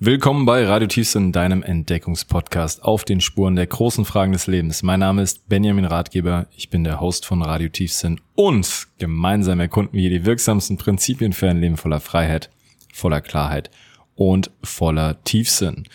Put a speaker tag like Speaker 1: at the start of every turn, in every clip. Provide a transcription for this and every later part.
Speaker 1: Willkommen bei Radio Tiefsinn, deinem Entdeckungspodcast auf den Spuren der großen Fragen des Lebens. Mein Name ist Benjamin Ratgeber, ich bin der Host von Radio Tiefsinn und gemeinsam erkunden wir die wirksamsten Prinzipien für ein Leben voller Freiheit, voller Klarheit und voller Tiefsinn.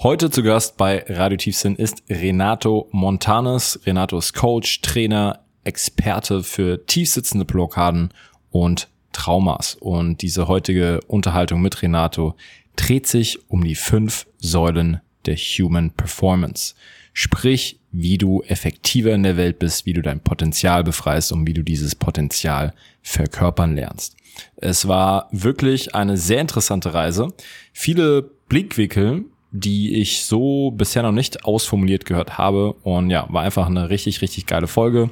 Speaker 1: Heute zu Gast bei Radio Tiefsinn ist Renato Montanes. Renato ist Coach, Trainer, Experte für tiefsitzende Blockaden und Traumas. Und diese heutige Unterhaltung mit Renato dreht sich um die fünf Säulen der Human Performance. Sprich, wie du effektiver in der Welt bist, wie du dein Potenzial befreist und wie du dieses Potenzial verkörpern lernst. Es war wirklich eine sehr interessante Reise. Viele Blickwinkel, die ich so bisher noch nicht ausformuliert gehört habe. Und ja, war einfach eine richtig, richtig geile Folge.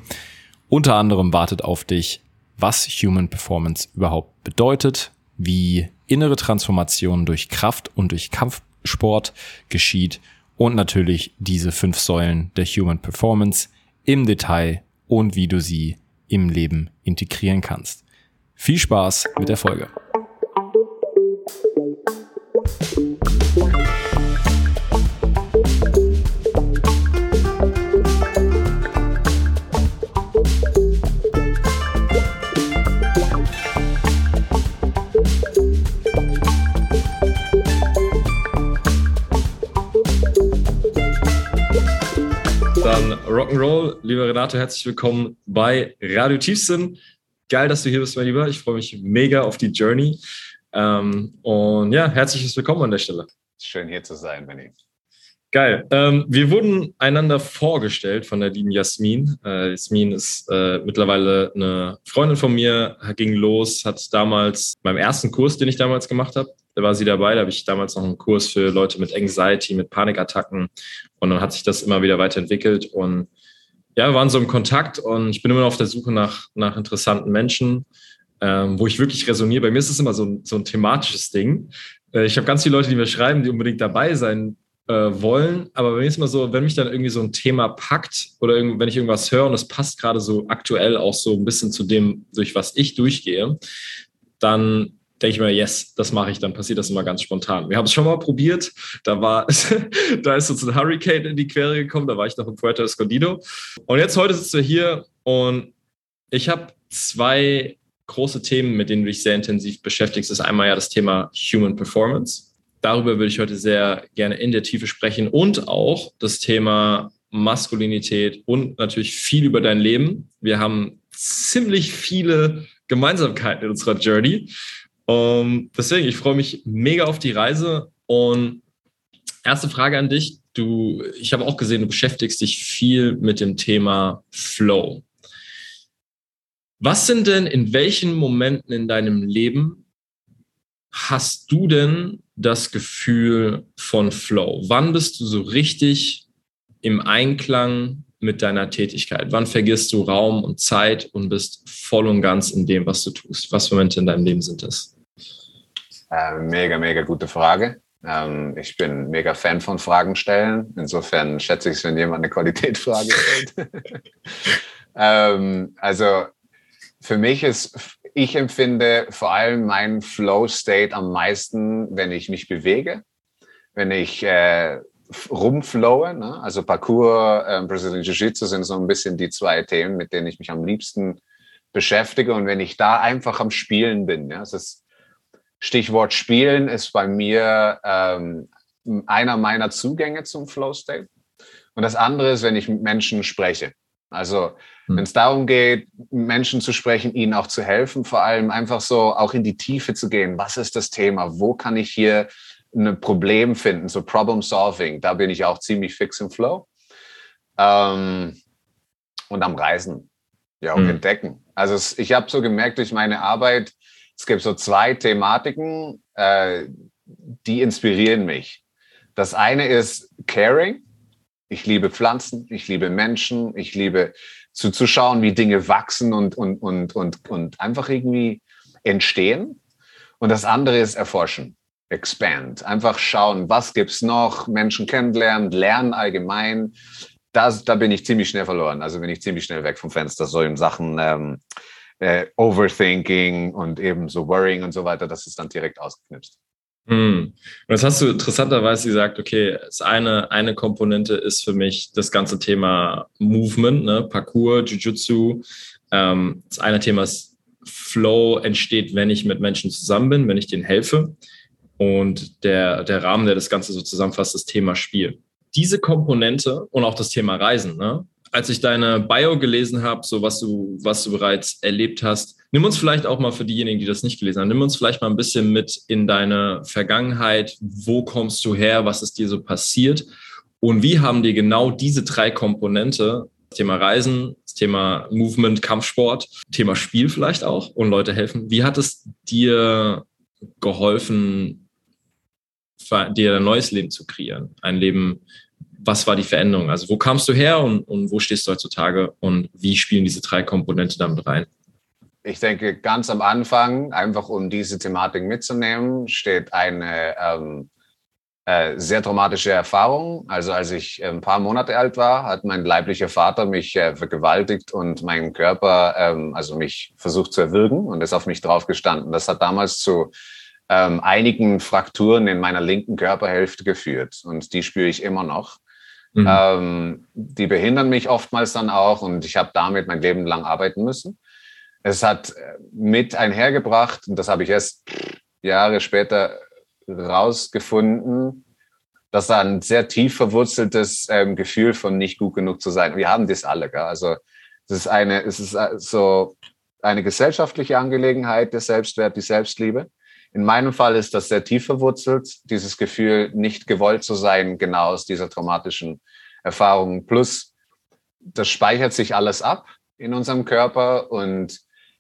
Speaker 1: Unter anderem wartet auf dich, was Human Performance überhaupt bedeutet, wie innere Transformation durch Kraft und durch Kampfsport geschieht und natürlich diese fünf Säulen der Human Performance im Detail und wie du sie im Leben integrieren kannst. Viel Spaß mit der Folge. Rock'n'Roll. Lieber Renato, herzlich willkommen bei Radio Tiefsinn. Geil, dass du hier bist, mein Lieber. Ich freue mich mega auf die Journey. Ähm, und ja, herzliches Willkommen an der Stelle.
Speaker 2: Schön hier zu sein, Benny.
Speaker 1: Geil. Ähm, wir wurden einander vorgestellt von der lieben Jasmin. Äh, Jasmin ist äh, mittlerweile eine Freundin von mir, ging los, hat damals beim ersten Kurs, den ich damals gemacht habe, da war sie dabei. Da habe ich damals noch einen Kurs für Leute mit Anxiety, mit Panikattacken. Und dann hat sich das immer wieder weiterentwickelt. Und ja, wir waren so im Kontakt und ich bin immer noch auf der Suche nach, nach interessanten Menschen, ähm, wo ich wirklich resoniere. Bei mir ist es immer so ein, so ein thematisches Ding. Äh, ich habe ganz viele Leute, die mir schreiben, die unbedingt dabei sein äh, wollen. Aber bei mir ist immer so, wenn mich dann irgendwie so ein Thema packt oder wenn ich irgendwas höre und es passt gerade so aktuell auch so ein bisschen zu dem, durch was ich durchgehe, dann denke ich mir, yes, das mache ich, dann passiert das immer ganz spontan. Wir haben es schon mal probiert, da war, da ist uns ein Hurricane in die Quere gekommen, da war ich noch in Puerto Escondido. Und jetzt heute sitzen wir hier und ich habe zwei große Themen, mit denen du dich sehr intensiv beschäftigst. Das ist einmal ja das Thema Human Performance. Darüber würde ich heute sehr gerne in der Tiefe sprechen und auch das Thema Maskulinität und natürlich viel über dein Leben. Wir haben ziemlich viele Gemeinsamkeiten in unserer Journey. Um, ähm, deswegen, ich freue mich mega auf die Reise. Und erste Frage an dich. Du, ich habe auch gesehen, du beschäftigst dich viel mit dem Thema Flow. Was sind denn in welchen Momenten in deinem Leben hast du denn das Gefühl von Flow? Wann bist du so richtig im Einklang mit deiner Tätigkeit? Wann vergisst du Raum und Zeit und bist voll und ganz in dem, was du tust? Was für Momente in deinem Leben sind das?
Speaker 2: Äh, mega, mega gute Frage. Ähm, ich bin mega Fan von Fragen stellen. Insofern schätze ich es, wenn jemand eine Qualitätsfrage stellt. ähm, also für mich ist, ich empfinde vor allem meinen Flow-State am meisten, wenn ich mich bewege, wenn ich äh, rumflowe. Ne? Also Parkour, äh, Brazilian Jiu-Jitsu sind so ein bisschen die zwei Themen, mit denen ich mich am liebsten beschäftige. Und wenn ich da einfach am Spielen bin, ja, es ist Stichwort Spielen ist bei mir ähm, einer meiner Zugänge zum Flow State. Und das andere ist, wenn ich mit Menschen spreche. Also hm. wenn es darum geht, Menschen zu sprechen, ihnen auch zu helfen, vor allem einfach so auch in die Tiefe zu gehen. Was ist das Thema? Wo kann ich hier ein Problem finden? So Problem Solving, da bin ich auch ziemlich fix im Flow. Ähm, und am Reisen, ja, auch hm. entdecken. Also ich habe so gemerkt durch meine Arbeit, es gibt so zwei Thematiken, äh, die inspirieren mich. Das eine ist Caring. Ich liebe Pflanzen, ich liebe Menschen, ich liebe zuzuschauen, wie Dinge wachsen und, und, und, und, und einfach irgendwie entstehen. Und das andere ist Erforschen, Expand. Einfach schauen, was gibt's noch, Menschen kennenlernen, lernen allgemein. Das, da bin ich ziemlich schnell verloren. Also bin ich ziemlich schnell weg vom Fenster, so in Sachen ähm, äh, Overthinking und eben so Worrying und so weiter, das ist dann direkt ausgeknipst.
Speaker 1: Hm. Und das hast du interessanterweise gesagt, okay, das eine, eine Komponente ist für mich das ganze Thema Movement, ne? Parkour, Jiu-Jitsu. Ähm, das eine Thema ist Flow entsteht, wenn ich mit Menschen zusammen bin, wenn ich denen helfe. Und der, der Rahmen, der das Ganze so zusammenfasst, das Thema Spiel. Diese Komponente und auch das Thema Reisen, ne? Als ich deine Bio gelesen habe, so was du, was du bereits erlebt hast, nimm uns vielleicht auch mal für diejenigen, die das nicht gelesen haben, nimm uns vielleicht mal ein bisschen mit in deine Vergangenheit. Wo kommst du her? Was ist dir so passiert? Und wie haben dir genau diese drei Komponente, das Thema Reisen, das Thema Movement, Kampfsport, Thema Spiel vielleicht auch und Leute helfen, wie hat es dir geholfen, dir ein neues Leben zu kreieren? Ein Leben, was war die Veränderung? Also wo kamst du her und, und wo stehst du heutzutage und wie spielen diese drei Komponenten damit rein?
Speaker 2: Ich denke, ganz am Anfang, einfach um diese Thematik mitzunehmen, steht eine ähm, äh, sehr traumatische Erfahrung. Also als ich ein paar Monate alt war, hat mein leiblicher Vater mich äh, vergewaltigt und meinen Körper, ähm, also mich versucht zu erwürgen und ist auf mich draufgestanden. Das hat damals zu ähm, einigen Frakturen in meiner linken Körperhälfte geführt und die spüre ich immer noch. Mhm. Ähm, die behindern mich oftmals dann auch und ich habe damit mein Leben lang arbeiten müssen. Es hat äh, mit einhergebracht, und das habe ich erst Jahre später rausgefunden, dass da ein sehr tief verwurzeltes ähm, Gefühl von nicht gut genug zu sein. Wir haben das alle, gell? also es ist eine, es ist äh, so eine gesellschaftliche Angelegenheit, der Selbstwert, die Selbstliebe. In meinem Fall ist das sehr tief verwurzelt, dieses Gefühl, nicht gewollt zu sein, genau aus dieser traumatischen Erfahrung. Plus, das speichert sich alles ab in unserem Körper und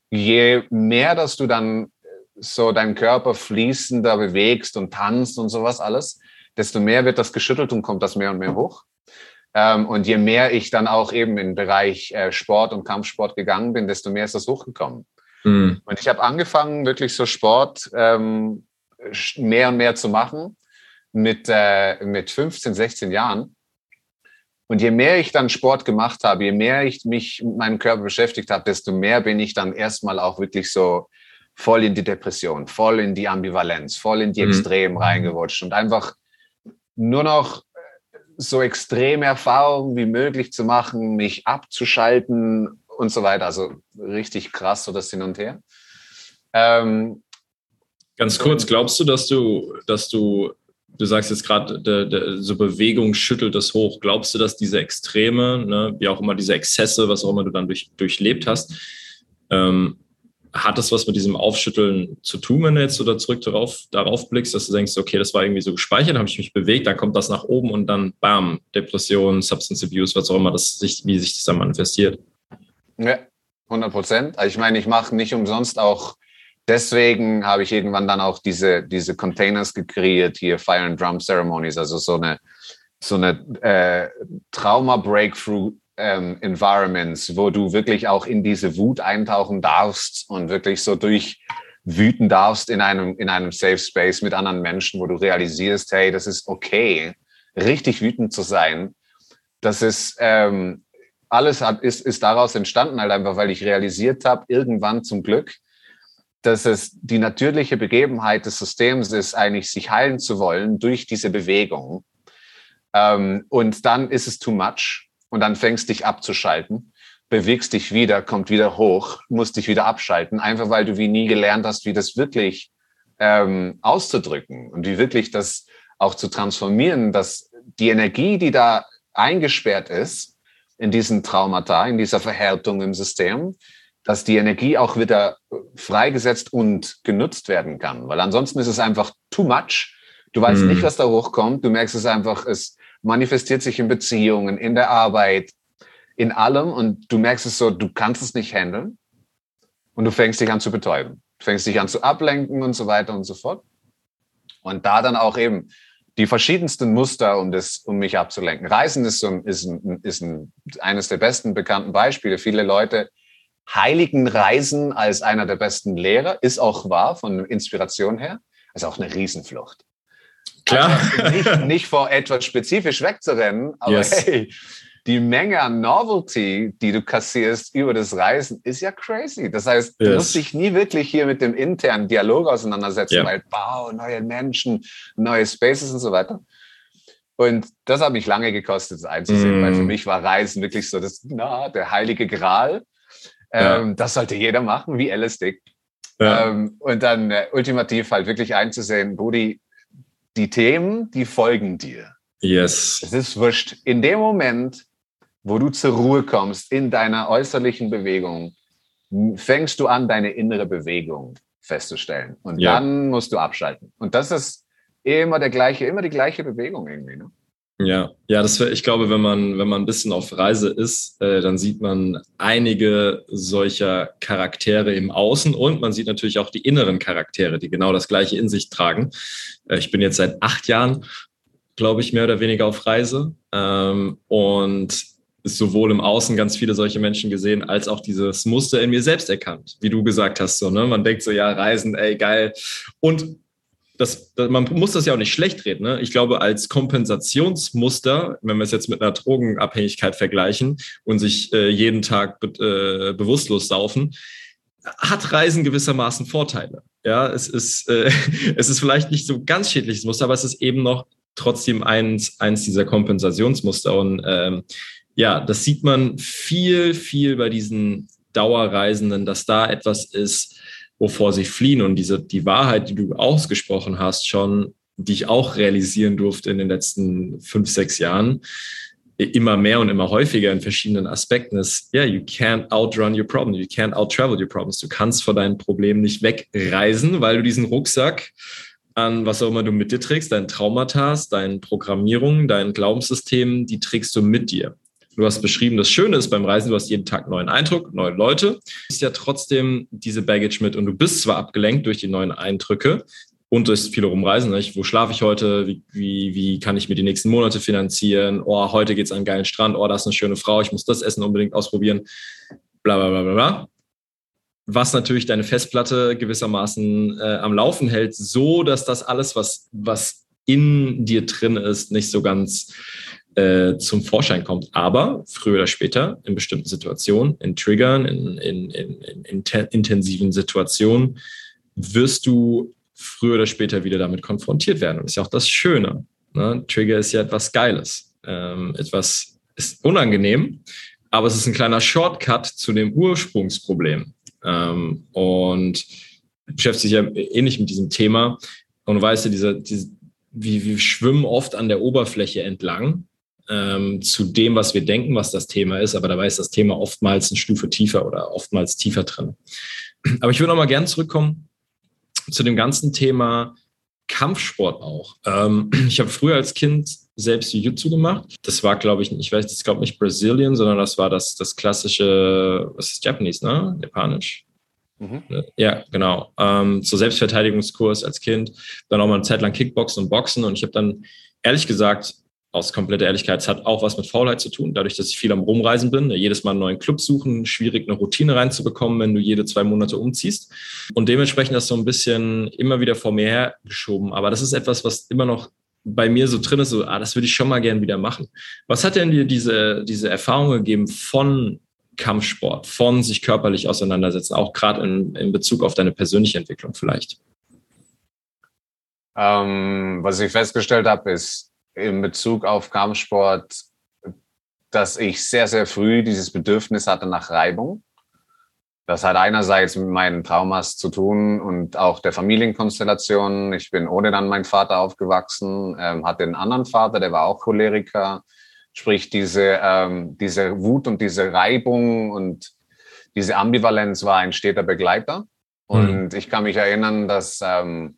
Speaker 2: je mehr, dass du dann so deinen Körper fließender bewegst und tanzt und sowas alles, desto mehr wird das geschüttelt und kommt das mehr und mehr hoch. Ähm, und je mehr ich dann auch eben den Bereich äh, Sport und Kampfsport gegangen bin, desto mehr ist das hochgekommen. Mhm. Und ich habe angefangen, wirklich so Sport ähm, mehr und mehr zu machen mit, äh, mit 15, 16 Jahren. Und je mehr ich dann Sport gemacht habe, je mehr ich mich mit meinem Körper beschäftigt habe, desto mehr bin ich dann erstmal auch wirklich so voll in die Depression, voll in die Ambivalenz, voll in die mhm. Extrem reingerutscht und einfach nur noch so extreme Erfahrungen wie möglich zu machen, mich abzuschalten und so weiter. Also richtig krass, so das Hin und Her. Ähm,
Speaker 1: Ganz kurz, glaubst du, dass du, dass du du sagst jetzt gerade, so Bewegung schüttelt das hoch. Glaubst du, dass diese Extreme, ne, wie auch immer diese Exzesse, was auch immer du dann durch, durchlebt hast, ähm, hat das was mit diesem Aufschütteln zu tun, wenn du jetzt so da zurück darauf, darauf blickst, dass du denkst, okay, das war irgendwie so gespeichert, habe ich mich bewegt, dann kommt das nach oben und dann bam, Depression, Substance Abuse, was auch immer, das sich, wie sich das dann manifestiert.
Speaker 2: Ja, 100 Prozent. Also ich meine, ich mache nicht umsonst auch deswegen habe ich irgendwann dann auch diese, diese Containers gekreiert, hier Fire and Drum Ceremonies, also so eine, so eine äh, Trauma-Breakthrough ähm, Environments, wo du wirklich auch in diese Wut eintauchen darfst und wirklich so durch wüten darfst in einem, in einem Safe Space mit anderen Menschen, wo du realisierst, hey, das ist okay, richtig wütend zu sein. Das ist, ähm, alles hat, ist, ist daraus entstanden, halt einfach, weil ich realisiert habe, irgendwann zum Glück, dass es die natürliche Begebenheit des Systems ist, eigentlich sich heilen zu wollen durch diese Bewegung. Ähm, und dann ist es too much und dann fängst dich abzuschalten, bewegst dich wieder, kommt wieder hoch, musst dich wieder abschalten, einfach weil du wie nie gelernt hast, wie das wirklich ähm, auszudrücken und wie wirklich das auch zu transformieren, dass die Energie, die da eingesperrt ist in diesen Traumata, in dieser Verhärtung im System, dass die Energie auch wieder freigesetzt und genutzt werden kann. Weil ansonsten ist es einfach too much. Du weißt mm. nicht, was da hochkommt. Du merkst es einfach, es manifestiert sich in Beziehungen, in der Arbeit, in allem. Und du merkst es so, du kannst es nicht handeln. Und du fängst dich an zu betäuben. Du fängst dich an zu ablenken und so weiter und so fort. Und da dann auch eben die verschiedensten Muster, um, das, um mich abzulenken. Reisen ist, so, ist, ein, ist ein, eines der besten bekannten Beispiele. Viele Leute heiligen Reisen als einer der besten Lehrer, ist auch wahr von Inspiration her. ist auch eine Riesenflucht.
Speaker 1: Klar.
Speaker 2: Also nicht, nicht vor etwas spezifisch wegzurennen, aber yes. hey, die Menge an Novelty, die du kassierst über das Reisen, ist ja crazy. Das heißt, du yes. musst dich nie wirklich hier mit dem internen Dialog auseinandersetzen, yeah. weil Bau, neue Menschen, neue Spaces und so weiter. Und das hat mich lange gekostet, das einzusehen, mm. weil für mich war Reisen wirklich so das, na, der heilige Gral. Ja. Ähm, das sollte jeder machen, wie LSD. Ja. Ähm, und dann äh, ultimativ halt wirklich einzusehen, Budi, die Themen, die folgen dir.
Speaker 1: Yes.
Speaker 2: Es ist wurscht. In dem Moment, wo du zur Ruhe kommst in deiner äußerlichen Bewegung, fängst du an, deine innere Bewegung festzustellen. Und ja. dann musst du abschalten. Und das ist immer der gleiche, immer die gleiche Bewegung irgendwie. Ne?
Speaker 1: Ja, ja, das wär, ich glaube, wenn man, wenn man ein bisschen auf Reise ist, äh, dann sieht man einige solcher Charaktere im Außen und man sieht natürlich auch die inneren Charaktere, die genau das Gleiche in sich tragen. Äh, ich bin jetzt seit acht Jahren, glaube ich, mehr oder weniger auf Reise ähm, und sowohl im Außen ganz viele solche Menschen gesehen, als auch dieses Muster in mir selbst erkannt, wie du gesagt hast. So, ne? Man denkt so, ja, Reisen, ey, geil. Und das, man muss das ja auch nicht schlecht reden. Ne? Ich glaube, als Kompensationsmuster, wenn wir es jetzt mit einer Drogenabhängigkeit vergleichen und sich äh, jeden Tag be äh, bewusstlos saufen, hat Reisen gewissermaßen Vorteile. Ja, es ist, äh, es ist vielleicht nicht so ganz schädliches Muster, aber es ist eben noch trotzdem eins, eins dieser Kompensationsmuster. Und ähm, ja, das sieht man viel, viel bei diesen Dauerreisenden, dass da etwas ist, wovor sie fliehen. Und diese, die Wahrheit, die du ausgesprochen hast, schon, die ich auch realisieren durfte in den letzten fünf, sechs Jahren, immer mehr und immer häufiger in verschiedenen Aspekten ist, ja, yeah, you can't outrun your problem, you can't outtravel your problems. Du kannst vor deinen Problemen nicht wegreisen, weil du diesen Rucksack an was auch immer du mit dir trägst, deinen Traumata, deinen Programmierungen, deinen Glaubenssystemen, die trägst du mit dir. Du hast beschrieben, das Schöne ist beim Reisen, du hast jeden Tag neuen Eindruck, neue Leute. Du hast ja trotzdem diese Baggage mit und du bist zwar abgelenkt durch die neuen Eindrücke und durch viele Rumreisen. Nicht? Wo schlafe ich heute? Wie, wie, wie kann ich mir die nächsten Monate finanzieren? Oh, heute geht's an einen geilen Strand. Oh, da ist eine schöne Frau. Ich muss das Essen unbedingt ausprobieren. Bla, bla, bla, bla, bla. Was natürlich deine Festplatte gewissermaßen äh, am Laufen hält, so dass das alles, was, was in dir drin ist, nicht so ganz äh, zum Vorschein kommt. Aber früher oder später in bestimmten Situationen, in Triggern, in, in, in, in intensiven Situationen, wirst du früher oder später wieder damit konfrontiert werden. Und das ist ja auch das Schöne. Ne? Trigger ist ja etwas Geiles. Ähm, etwas ist unangenehm, aber es ist ein kleiner Shortcut zu dem Ursprungsproblem. Ähm, und beschäftigt sich ja ähnlich mit diesem Thema. Und du weißt ja, diese, diese, wie wir schwimmen oft an der Oberfläche entlang ähm, zu dem, was wir denken, was das Thema ist. Aber dabei ist das Thema oftmals eine Stufe tiefer oder oftmals tiefer drin. Aber ich würde noch mal gerne zurückkommen zu dem ganzen Thema Kampfsport auch. Ähm, ich habe früher als Kind selbst Jiu-Jitsu gemacht. Das war, glaube ich, ich weiß, das glaube nicht Brazilian, sondern das war das, das klassische, was ist Japanese, ne? Japanisch. Mhm. Ja, genau. Ähm, so Selbstverteidigungskurs als Kind. Dann auch mal eine Zeit lang Kickboxen und Boxen. Und ich habe dann ehrlich gesagt aus kompletter Ehrlichkeit, es hat auch was mit Faulheit zu tun. Dadurch, dass ich viel am Rumreisen bin, jedes Mal einen neuen Club suchen, schwierig eine Routine reinzubekommen, wenn du jede zwei Monate umziehst. Und dementsprechend das so ein bisschen immer wieder vor mir hergeschoben. Aber das ist etwas, was immer noch bei mir so drin ist, so, ah, das würde ich schon mal gern wieder machen. Was hat denn dir diese, diese Erfahrung gegeben von Kampfsport, von sich körperlich auseinandersetzen, auch gerade in, in Bezug auf deine persönliche Entwicklung vielleicht?
Speaker 2: Ähm, was ich festgestellt habe, ist, in Bezug auf Kampfsport, dass ich sehr, sehr früh dieses Bedürfnis hatte nach Reibung. Das hat einerseits mit meinen Traumas zu tun und auch der Familienkonstellation. Ich bin ohne dann meinen Vater aufgewachsen, ähm, hatte einen anderen Vater, der war auch Choleriker. Sprich, diese, ähm, diese Wut und diese Reibung und diese Ambivalenz war ein steter Begleiter. Mhm. Und ich kann mich erinnern, dass ähm,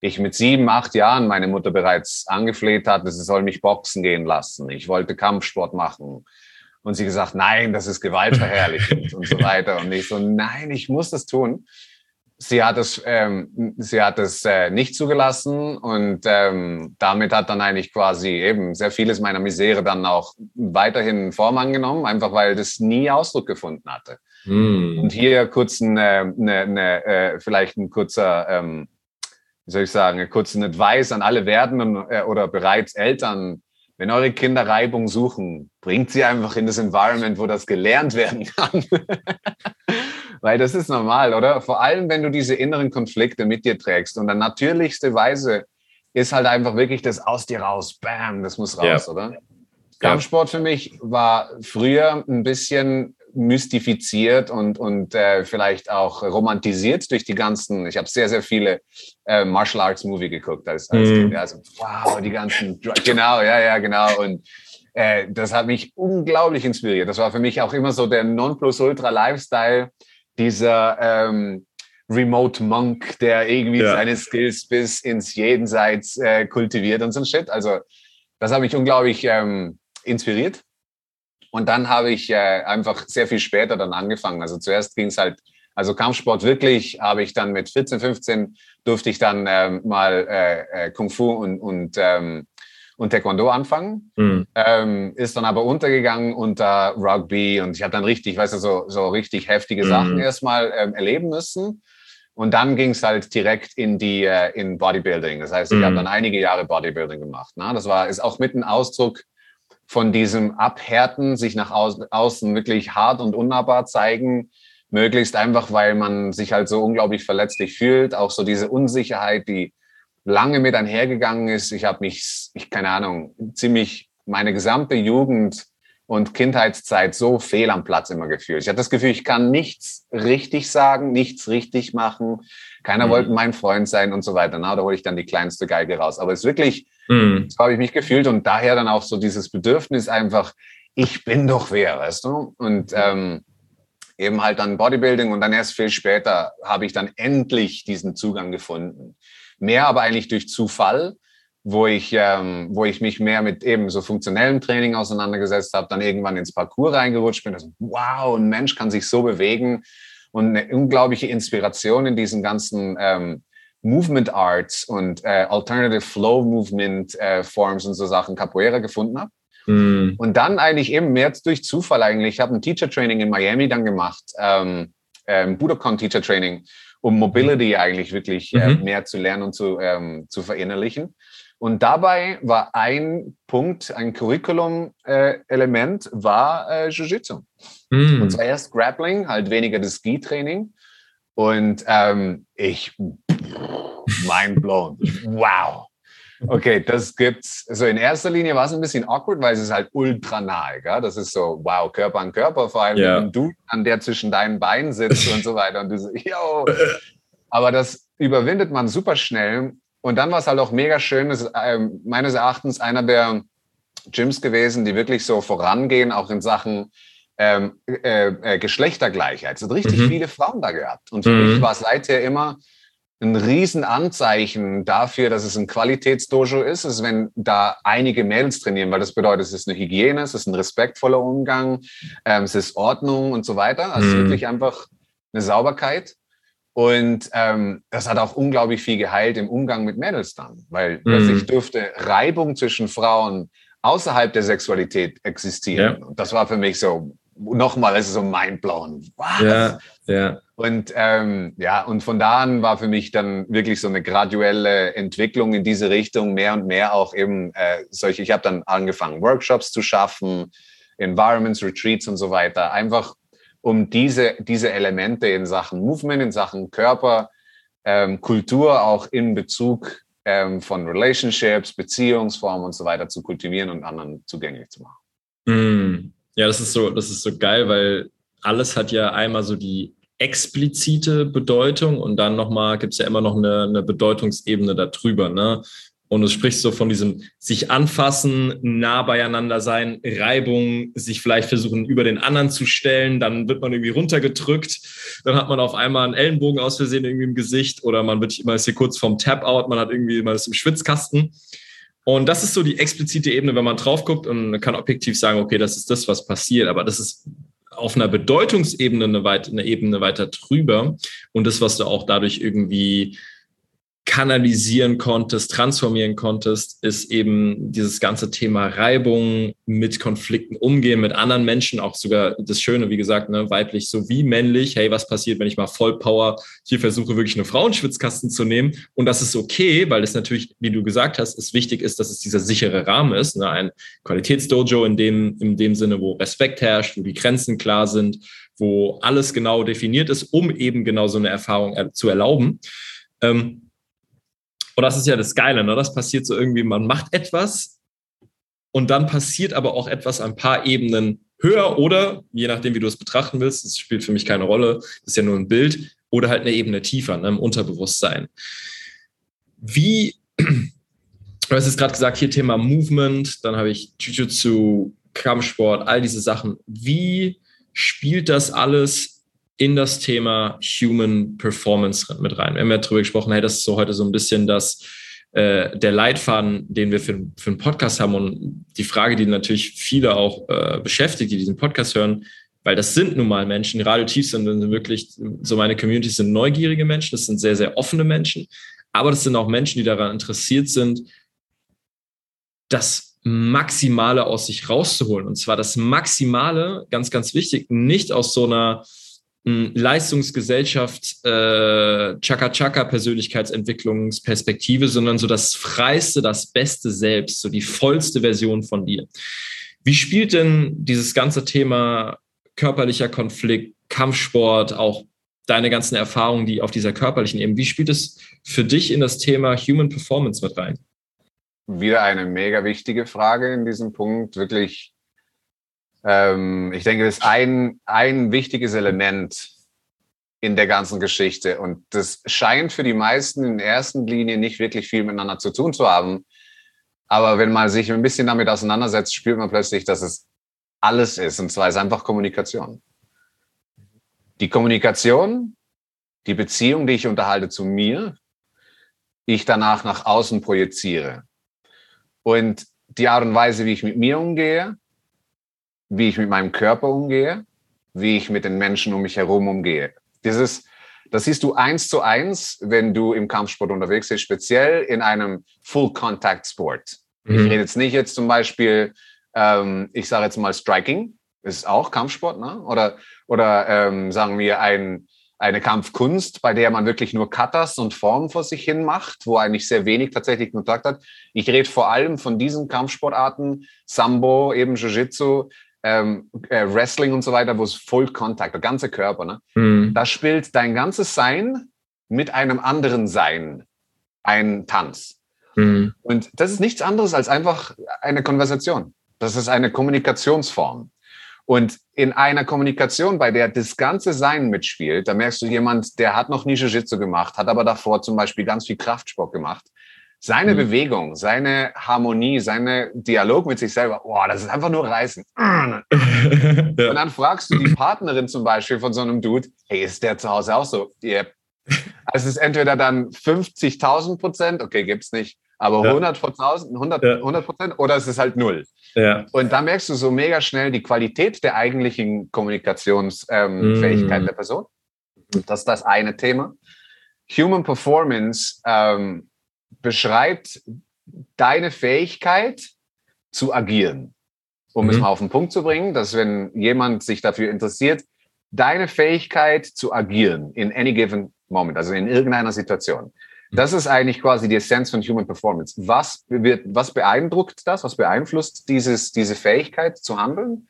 Speaker 2: ich mit sieben, acht Jahren meine Mutter bereits angefleht hatte, sie soll mich boxen gehen lassen. Ich wollte Kampfsport machen. Und sie gesagt, nein, das ist gewaltverherrlichend und so weiter. Und ich so, nein, ich muss das tun. Sie hat es, ähm, sie hat es äh, nicht zugelassen und ähm, damit hat dann eigentlich quasi eben sehr vieles meiner Misere dann auch weiterhin Form angenommen, einfach weil das nie Ausdruck gefunden hatte. Mm. Und hier kurz eine, eine, eine äh, vielleicht ein kurzer ähm, wie soll ich sagen, kurz ein Advice an alle werdenden äh, oder bereits Eltern. wenn eure Kinder Reibung suchen, bringt sie einfach in das Environment, wo das gelernt werden kann. Weil das ist normal, oder? Vor allem, wenn du diese inneren Konflikte mit dir trägst. Und dann natürlichste Weise ist halt einfach wirklich das aus dir raus. Bam, das muss raus, ja. oder? Kampfsport für mich war früher ein bisschen mystifiziert und, und äh, vielleicht auch romantisiert durch die ganzen, ich habe sehr, sehr viele äh, Martial Arts Movie geguckt als, als mm. Kind. Also, wow, die ganzen, genau, ja, ja, genau. Und äh, das hat mich unglaublich inspiriert. Das war für mich auch immer so der Nonplusultra-Lifestyle, dieser ähm, Remote Monk, der irgendwie ja. seine Skills bis ins Jenseits äh, kultiviert und so ein Shit. Also das hat mich unglaublich ähm, inspiriert. Und dann habe ich äh, einfach sehr viel später dann angefangen. Also zuerst ging es halt, also Kampfsport wirklich, habe ich dann mit 14, 15 durfte ich dann ähm, mal äh, äh, Kung Fu und, und, ähm, und Taekwondo anfangen. Mhm. Ähm, ist dann aber untergegangen unter Rugby und ich habe dann richtig, weißt du, so, so richtig heftige mhm. Sachen erstmal ähm, erleben müssen. Und dann ging es halt direkt in die äh, in Bodybuilding. Das heißt, ich mhm. habe dann einige Jahre Bodybuilding gemacht. Ne? Das war ist auch mit ein Ausdruck von diesem Abhärten, sich nach außen wirklich hart und unnahbar zeigen, möglichst einfach, weil man sich halt so unglaublich verletzlich fühlt. Auch so diese Unsicherheit, die lange mit einhergegangen ist. Ich habe mich, ich keine Ahnung, ziemlich meine gesamte Jugend und Kindheitszeit so fehl am Platz immer gefühlt. Ich hatte das Gefühl, ich kann nichts richtig sagen, nichts richtig machen. Keiner mhm. wollte mein Freund sein und so weiter. Na, da hole ich dann die kleinste Geige raus. Aber es ist wirklich, mhm. so habe ich mich gefühlt und daher dann auch so dieses Bedürfnis einfach, ich bin doch wer, weißt du? Und ähm, eben halt dann Bodybuilding und dann erst viel später habe ich dann endlich diesen Zugang gefunden. Mehr aber eigentlich durch Zufall, wo ich, ähm, wo ich mich mehr mit eben so funktionellem Training auseinandergesetzt habe, dann irgendwann ins Parcours reingerutscht bin. Also, wow, ein Mensch kann sich so bewegen und eine unglaubliche Inspiration in diesen ganzen ähm, Movement Arts und äh, Alternative Flow Movement äh, Forms und so Sachen Capoeira gefunden habe. Mm. Und dann eigentlich eben mehr durch Zufall eigentlich. Ich habe ein Teacher Training in Miami dann gemacht, ähm, ähm, Budokan Teacher Training, um Mobility eigentlich wirklich äh, mhm. mehr zu lernen und zu, ähm, zu verinnerlichen. Und dabei war ein Punkt, ein Curriculum-Element, äh, war äh, Jiu-Jitsu. Mm. Und zwar erst Grappling, halt weniger das Ski-Training. Und ähm, ich, mind blown. Wow. Okay, das gibt's. So in erster Linie war es ein bisschen awkward, weil es ist halt ultra nahe. Gell? Das ist so, wow, Körper an Körper, vor allem yeah. wenn du an der zwischen deinen Beinen sitzt und so weiter. Und du so, yo. Aber das überwindet man super schnell. Und dann war es halt auch mega schön. Das ist äh, meines Erachtens einer der Gyms gewesen, die wirklich so vorangehen, auch in Sachen ähm, äh, äh, Geschlechtergleichheit. Es hat richtig mhm. viele Frauen da gehabt. Und für mhm. mich war es seither immer ein Riesenanzeichen dafür, dass es ein Qualitätsdojo ist, ist, wenn da einige Mädels trainieren, weil das bedeutet, es ist eine Hygiene, es ist ein respektvoller Umgang, ähm, es ist Ordnung und so weiter. Also mhm. wirklich einfach eine Sauberkeit. Und ähm, das hat auch unglaublich viel geheilt im Umgang mit Mädels dann, weil mhm. plötzlich dürfte Reibung zwischen Frauen außerhalb der Sexualität existieren. Ja. Und das war für mich so, nochmal, es ist so mindblown. Was?
Speaker 1: Ja, ja.
Speaker 2: Und ähm, ja, und von da an war für mich dann wirklich so eine graduelle Entwicklung in diese Richtung, mehr und mehr auch eben äh, solche, ich habe dann angefangen, Workshops zu schaffen, Environments, Retreats und so weiter, einfach um diese, diese Elemente in Sachen Movement, in Sachen Körper, ähm, Kultur auch in Bezug ähm, von Relationships, Beziehungsformen und so weiter zu kultivieren und anderen zugänglich zu machen.
Speaker 1: Mm. Ja, das ist so, das ist so geil, weil alles hat ja einmal so die explizite Bedeutung und dann nochmal gibt es ja immer noch eine, eine Bedeutungsebene darüber. Ne? Und du sprichst so von diesem sich anfassen, nah beieinander sein, Reibung, sich vielleicht versuchen, über den anderen zu stellen, dann wird man irgendwie runtergedrückt, dann hat man auf einmal einen Ellenbogen aus Versehen irgendwie im Gesicht oder man wird immer hier kurz vorm Tap-Out, man hat irgendwie mal das im Schwitzkasten. Und das ist so die explizite Ebene, wenn man drauf guckt und kann objektiv sagen, okay, das ist das, was passiert. Aber das ist auf einer Bedeutungsebene eine, weit, eine Ebene weiter drüber und das, was du auch dadurch irgendwie kanalisieren konntest, transformieren konntest, ist eben dieses ganze Thema Reibung, mit Konflikten umgehen, mit anderen Menschen, auch sogar das Schöne, wie gesagt, ne, weiblich sowie männlich. Hey, was passiert, wenn ich mal Vollpower hier versuche, wirklich einen Frauenschwitzkasten zu nehmen? Und das ist okay, weil es natürlich, wie du gesagt hast, es wichtig ist, dass es dieser sichere Rahmen ist, ne? ein Qualitätsdojo in dem, in dem Sinne, wo Respekt herrscht, wo die Grenzen klar sind, wo alles genau definiert ist, um eben genau so eine Erfahrung zu erlauben. Ähm, und das ist ja das Geile, ne? Das passiert so irgendwie, man macht etwas und dann passiert aber auch etwas ein paar Ebenen höher oder, je nachdem, wie du es betrachten willst, das spielt für mich keine Rolle, das ist ja nur ein Bild, oder halt eine Ebene tiefer, ne, im Unterbewusstsein. Wie, du hast jetzt gerade gesagt, hier Thema Movement, dann habe ich Jiu-Jitsu, Kampfsport, all diese Sachen. Wie spielt das alles in das Thema Human Performance mit rein. Wir haben ja darüber gesprochen, hey, das ist so heute so ein bisschen das, äh, der Leitfaden, den wir für, für einen Podcast haben und die Frage, die natürlich viele auch äh, beschäftigt, die diesen Podcast hören, weil das sind nun mal Menschen, Radio Tief sind wirklich, so meine Communities sind neugierige Menschen, das sind sehr, sehr offene Menschen, aber das sind auch Menschen, die daran interessiert sind, das Maximale aus sich rauszuholen. Und zwar das Maximale, ganz, ganz wichtig, nicht aus so einer Leistungsgesellschaft, äh, Chaka-Chaka Persönlichkeitsentwicklungsperspektive, sondern so das freiste, das beste Selbst, so die vollste Version von dir. Wie spielt denn dieses ganze Thema körperlicher Konflikt, Kampfsport, auch deine ganzen Erfahrungen, die auf dieser körperlichen Ebene, wie spielt es für dich in das Thema Human Performance mit rein?
Speaker 2: Wieder eine mega wichtige Frage in diesem Punkt, wirklich ähm, ich denke, das ist ein, ein wichtiges Element in der ganzen Geschichte. Und das scheint für die meisten in erster Linie nicht wirklich viel miteinander zu tun zu haben. Aber wenn man sich ein bisschen damit auseinandersetzt, spürt man plötzlich, dass es alles ist. Und zwar ist einfach Kommunikation. Die Kommunikation, die Beziehung, die ich unterhalte zu mir, die ich danach nach außen projiziere. Und die Art und Weise, wie ich mit mir umgehe, wie ich mit meinem Körper umgehe, wie ich mit den Menschen um mich herum umgehe. Dieses, das siehst du eins zu eins, wenn du im Kampfsport unterwegs bist, speziell in einem Full-Contact-Sport. Mhm. Ich rede jetzt nicht jetzt zum Beispiel, ähm, ich sage jetzt mal Striking, ist auch Kampfsport, ne? Oder, oder ähm, sagen wir ein, eine Kampfkunst, bei der man wirklich nur Katas und Formen vor sich hin macht, wo eigentlich sehr wenig tatsächlich Kontakt hat. Ich rede vor allem von diesen Kampfsportarten, Sambo, eben Jiu-Jitsu, ähm, äh, Wrestling und so weiter, wo es Full Contact, der ganze Körper, ne? Mhm. Da spielt dein ganzes Sein mit einem anderen Sein ein Tanz. Mhm. Und das ist nichts anderes als einfach eine Konversation. Das ist eine Kommunikationsform. Und in einer Kommunikation, bei der das ganze Sein mitspielt, da merkst du jemand, der hat noch nie Jiu-Jitsu gemacht, hat aber davor zum Beispiel ganz viel Kraftsport gemacht seine mhm. Bewegung, seine Harmonie, seine Dialog mit sich selber, boah, das ist einfach nur reißen. ja. Und dann fragst du die Partnerin zum Beispiel von so einem Dude, hey, ist der zu Hause auch so? Yep. Also es ist entweder dann 50.000 Prozent, okay, gibt's nicht, aber ja. 100 100, ja. 100 Prozent oder es ist halt null. Ja. Und da merkst du so mega schnell die Qualität der eigentlichen Kommunikationsfähigkeit ähm, mm. der Person. Das ist das eine Thema. Human Performance ähm, beschreibt deine Fähigkeit zu agieren. Um mhm. es mal auf den Punkt zu bringen, dass wenn jemand sich dafür interessiert, deine Fähigkeit zu agieren in any given moment, also in irgendeiner Situation. Mhm. Das ist eigentlich quasi die Essenz von Human Performance. Was, wird, was beeindruckt das? Was beeinflusst dieses, diese Fähigkeit zu handeln?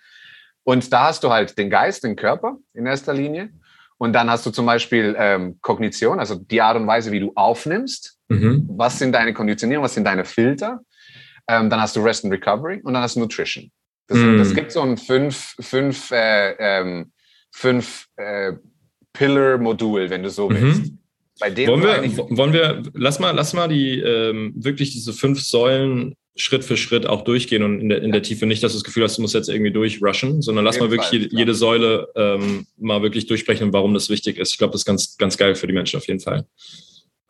Speaker 2: Und da hast du halt den Geist, den Körper in erster Linie. Und dann hast du zum Beispiel ähm, Kognition, also die Art und Weise, wie du aufnimmst. Mhm. Was sind deine Konditionierungen, was sind deine Filter? Ähm, dann hast du Rest and Recovery und dann hast du Nutrition. Das, mhm. das gibt so ein fünf, fünf, äh, ähm, fünf äh, Pillar-Modul, wenn du so mhm. willst.
Speaker 1: Bei dem wollen, wir, wollen wir, lass mal, lass mal die ähm, wirklich diese fünf Säulen Schritt für Schritt auch durchgehen und in der, in der Tiefe nicht, dass du das Gefühl hast, du musst jetzt irgendwie durchrushen, sondern lass mal wirklich Fall, jede, jede, Säule ähm, mal wirklich durchsprechen, warum das wichtig ist. Ich glaube, das ist ganz, ganz geil für die Menschen auf jeden Fall.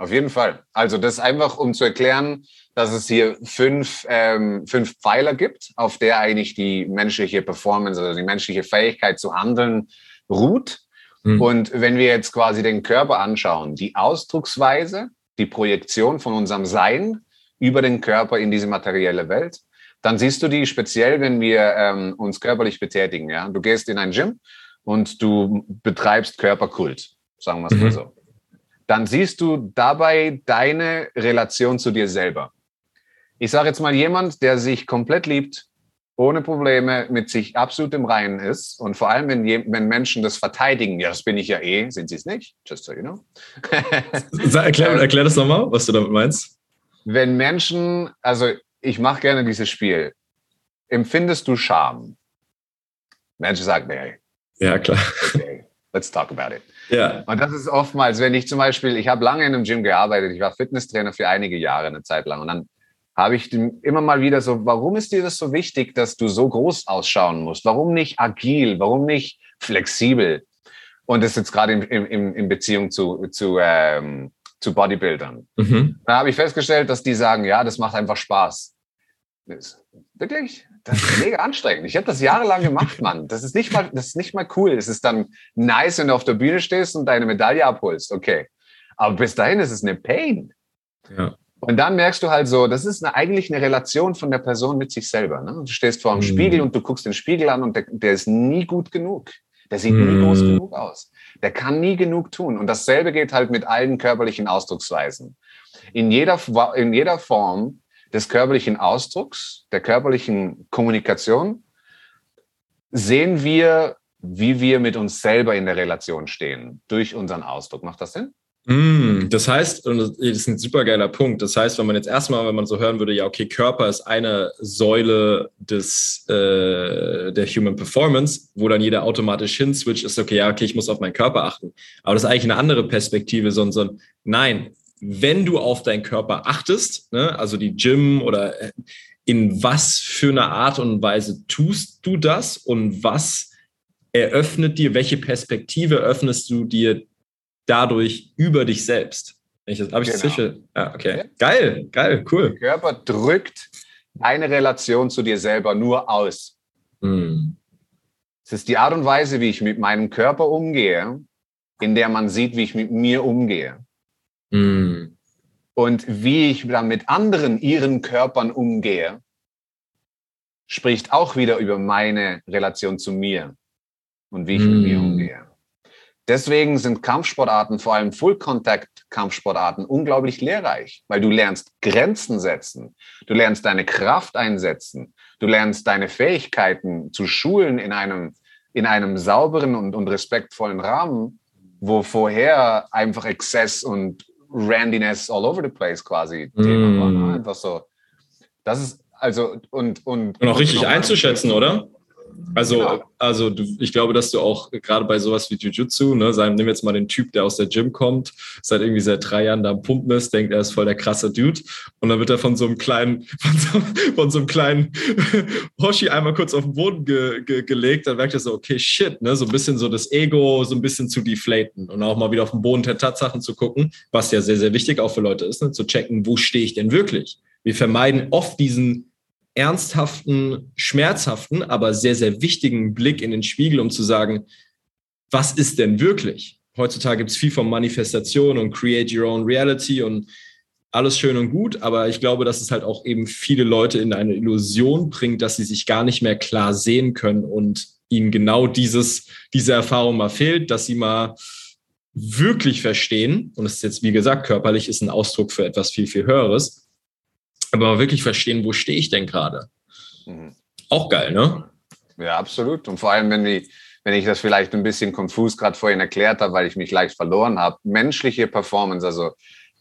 Speaker 2: Auf jeden Fall. Also das einfach, um zu erklären, dass es hier fünf, ähm, fünf Pfeiler gibt, auf der eigentlich die menschliche Performance, also die menschliche Fähigkeit zu handeln, ruht. Mhm. Und wenn wir jetzt quasi den Körper anschauen, die Ausdrucksweise, die Projektion von unserem Sein über den Körper in diese materielle Welt. Dann siehst du die speziell, wenn wir ähm, uns körperlich betätigen. Ja? Du gehst in ein Gym und du betreibst Körperkult, sagen wir es mhm. mal so. Dann siehst du dabei deine Relation zu dir selber. Ich sage jetzt mal jemand, der sich komplett liebt, ohne Probleme mit sich absolut im Reinen ist und vor allem, wenn, wenn Menschen das verteidigen, ja, das bin ich ja eh, sind sie es nicht, just so you know.
Speaker 1: erklär, erklär das nochmal, was du damit meinst.
Speaker 2: Wenn Menschen, also ich mache gerne dieses Spiel, empfindest du Scham? Menschen sagen, nee.
Speaker 1: Ja, klar.
Speaker 2: Okay, let's talk about it.
Speaker 1: Ja.
Speaker 2: Und das ist oftmals, wenn ich zum Beispiel, ich habe lange in einem Gym gearbeitet, ich war Fitnesstrainer für einige Jahre, eine Zeit lang und dann habe ich immer mal wieder so, warum ist dir das so wichtig, dass du so groß ausschauen musst? Warum nicht agil? Warum nicht flexibel? Und das ist jetzt gerade in, in, in Beziehung zu, zu, ähm, zu Bodybuildern. Mhm. Da habe ich festgestellt, dass die sagen, ja, das macht einfach Spaß. Das, wirklich? Das ist mega anstrengend. Ich habe das jahrelang gemacht, Mann. Das ist nicht mal, das ist nicht mal cool. Es ist dann nice, wenn du auf der Bühne stehst und deine Medaille abholst. Okay. Aber bis dahin ist es eine Pain. Ja. Und dann merkst du halt so, das ist eine, eigentlich eine Relation von der Person mit sich selber. Ne? Du stehst vor dem mhm. Spiegel und du guckst den Spiegel an und der, der ist nie gut genug. Der sieht mhm. nie groß genug aus. Der kann nie genug tun. Und dasselbe geht halt mit allen körperlichen Ausdrucksweisen. In jeder, in jeder Form des körperlichen Ausdrucks, der körperlichen Kommunikation, sehen wir, wie wir mit uns selber in der Relation stehen durch unseren Ausdruck. Macht das Sinn?
Speaker 1: Mm, das heißt, und das ist ein supergeiler Punkt. Das heißt, wenn man jetzt erstmal, wenn man so hören würde, ja, okay, Körper ist eine Säule des, äh, der Human Performance, wo dann jeder automatisch hinswitcht, ist okay, ja, okay, ich muss auf meinen Körper achten. Aber das ist eigentlich eine andere Perspektive, sondern so nein, wenn du auf deinen Körper achtest, ne, also die Gym oder äh, in was für eine Art und Weise tust du das und was eröffnet dir, welche Perspektive öffnest du dir dadurch über dich selbst. Habe ich das genau. sicher? Ja, okay. Ja. Geil, geil, cool.
Speaker 2: Der Körper drückt deine Relation zu dir selber nur aus. Mm. Es ist die Art und Weise, wie ich mit meinem Körper umgehe, in der man sieht, wie ich mit mir umgehe. Mm. Und wie ich dann mit anderen ihren Körpern umgehe, spricht auch wieder über meine Relation zu mir und wie ich mm. mit mir umgehe. Deswegen sind Kampfsportarten, vor allem Full-Contact-Kampfsportarten, unglaublich lehrreich, weil du lernst Grenzen setzen, du lernst deine Kraft einsetzen, du lernst deine Fähigkeiten zu schulen in einem, in einem sauberen und, und respektvollen Rahmen, wo vorher einfach Exzess und Randiness all over the place quasi mm. Thema waren. Einfach so. Das ist also und und,
Speaker 1: und auch richtig einzuschätzen, oder? Also, genau. also du, ich glaube, dass du auch gerade bei sowas wie Jiu-Jitsu, ne, sagen, nimm jetzt mal den Typ, der aus der Gym kommt, seit irgendwie seit drei Jahren da am Pumpen ist, denkt, er ist voll der krasse Dude. Und dann wird er von so einem kleinen, von so, von so einem kleinen Hoshi einmal kurz auf den Boden ge, ge, gelegt. Dann merkt er so, okay, shit, ne, so ein bisschen so das Ego, so ein bisschen zu deflaten und auch mal wieder auf den Boden der Tatsachen zu gucken, was ja sehr, sehr wichtig auch für Leute ist, ne, zu checken, wo stehe ich denn wirklich? Wir vermeiden oft diesen ernsthaften, schmerzhaften, aber sehr, sehr wichtigen Blick in den Spiegel, um zu sagen, was ist denn wirklich? Heutzutage gibt es viel von Manifestation und Create Your Own Reality und alles schön und gut, aber ich glaube, dass es halt auch eben viele Leute in eine Illusion bringt, dass sie sich gar nicht mehr klar sehen können und ihnen genau dieses, diese Erfahrung mal fehlt, dass sie mal wirklich verstehen, und es ist jetzt, wie gesagt, körperlich ist ein Ausdruck für etwas viel, viel Höheres, aber wirklich verstehen, wo stehe ich denn gerade. Mhm. Auch geil, ne?
Speaker 2: Ja, absolut. Und vor allem, wenn, die, wenn ich das vielleicht ein bisschen konfus gerade vorhin erklärt habe, weil ich mich leicht verloren habe, menschliche Performance, also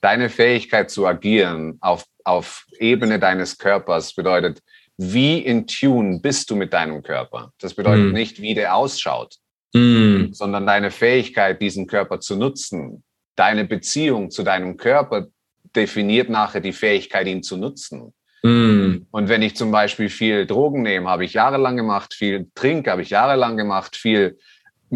Speaker 2: deine Fähigkeit zu agieren auf, auf Ebene deines Körpers bedeutet, wie in Tune bist du mit deinem Körper. Das bedeutet mhm. nicht, wie der ausschaut, mhm. sondern deine Fähigkeit, diesen Körper zu nutzen, deine Beziehung zu deinem Körper definiert nachher die Fähigkeit, ihn zu nutzen. Mm. Und wenn ich zum Beispiel viel Drogen nehme, habe ich jahrelang gemacht, viel Trink habe ich jahrelang gemacht, viel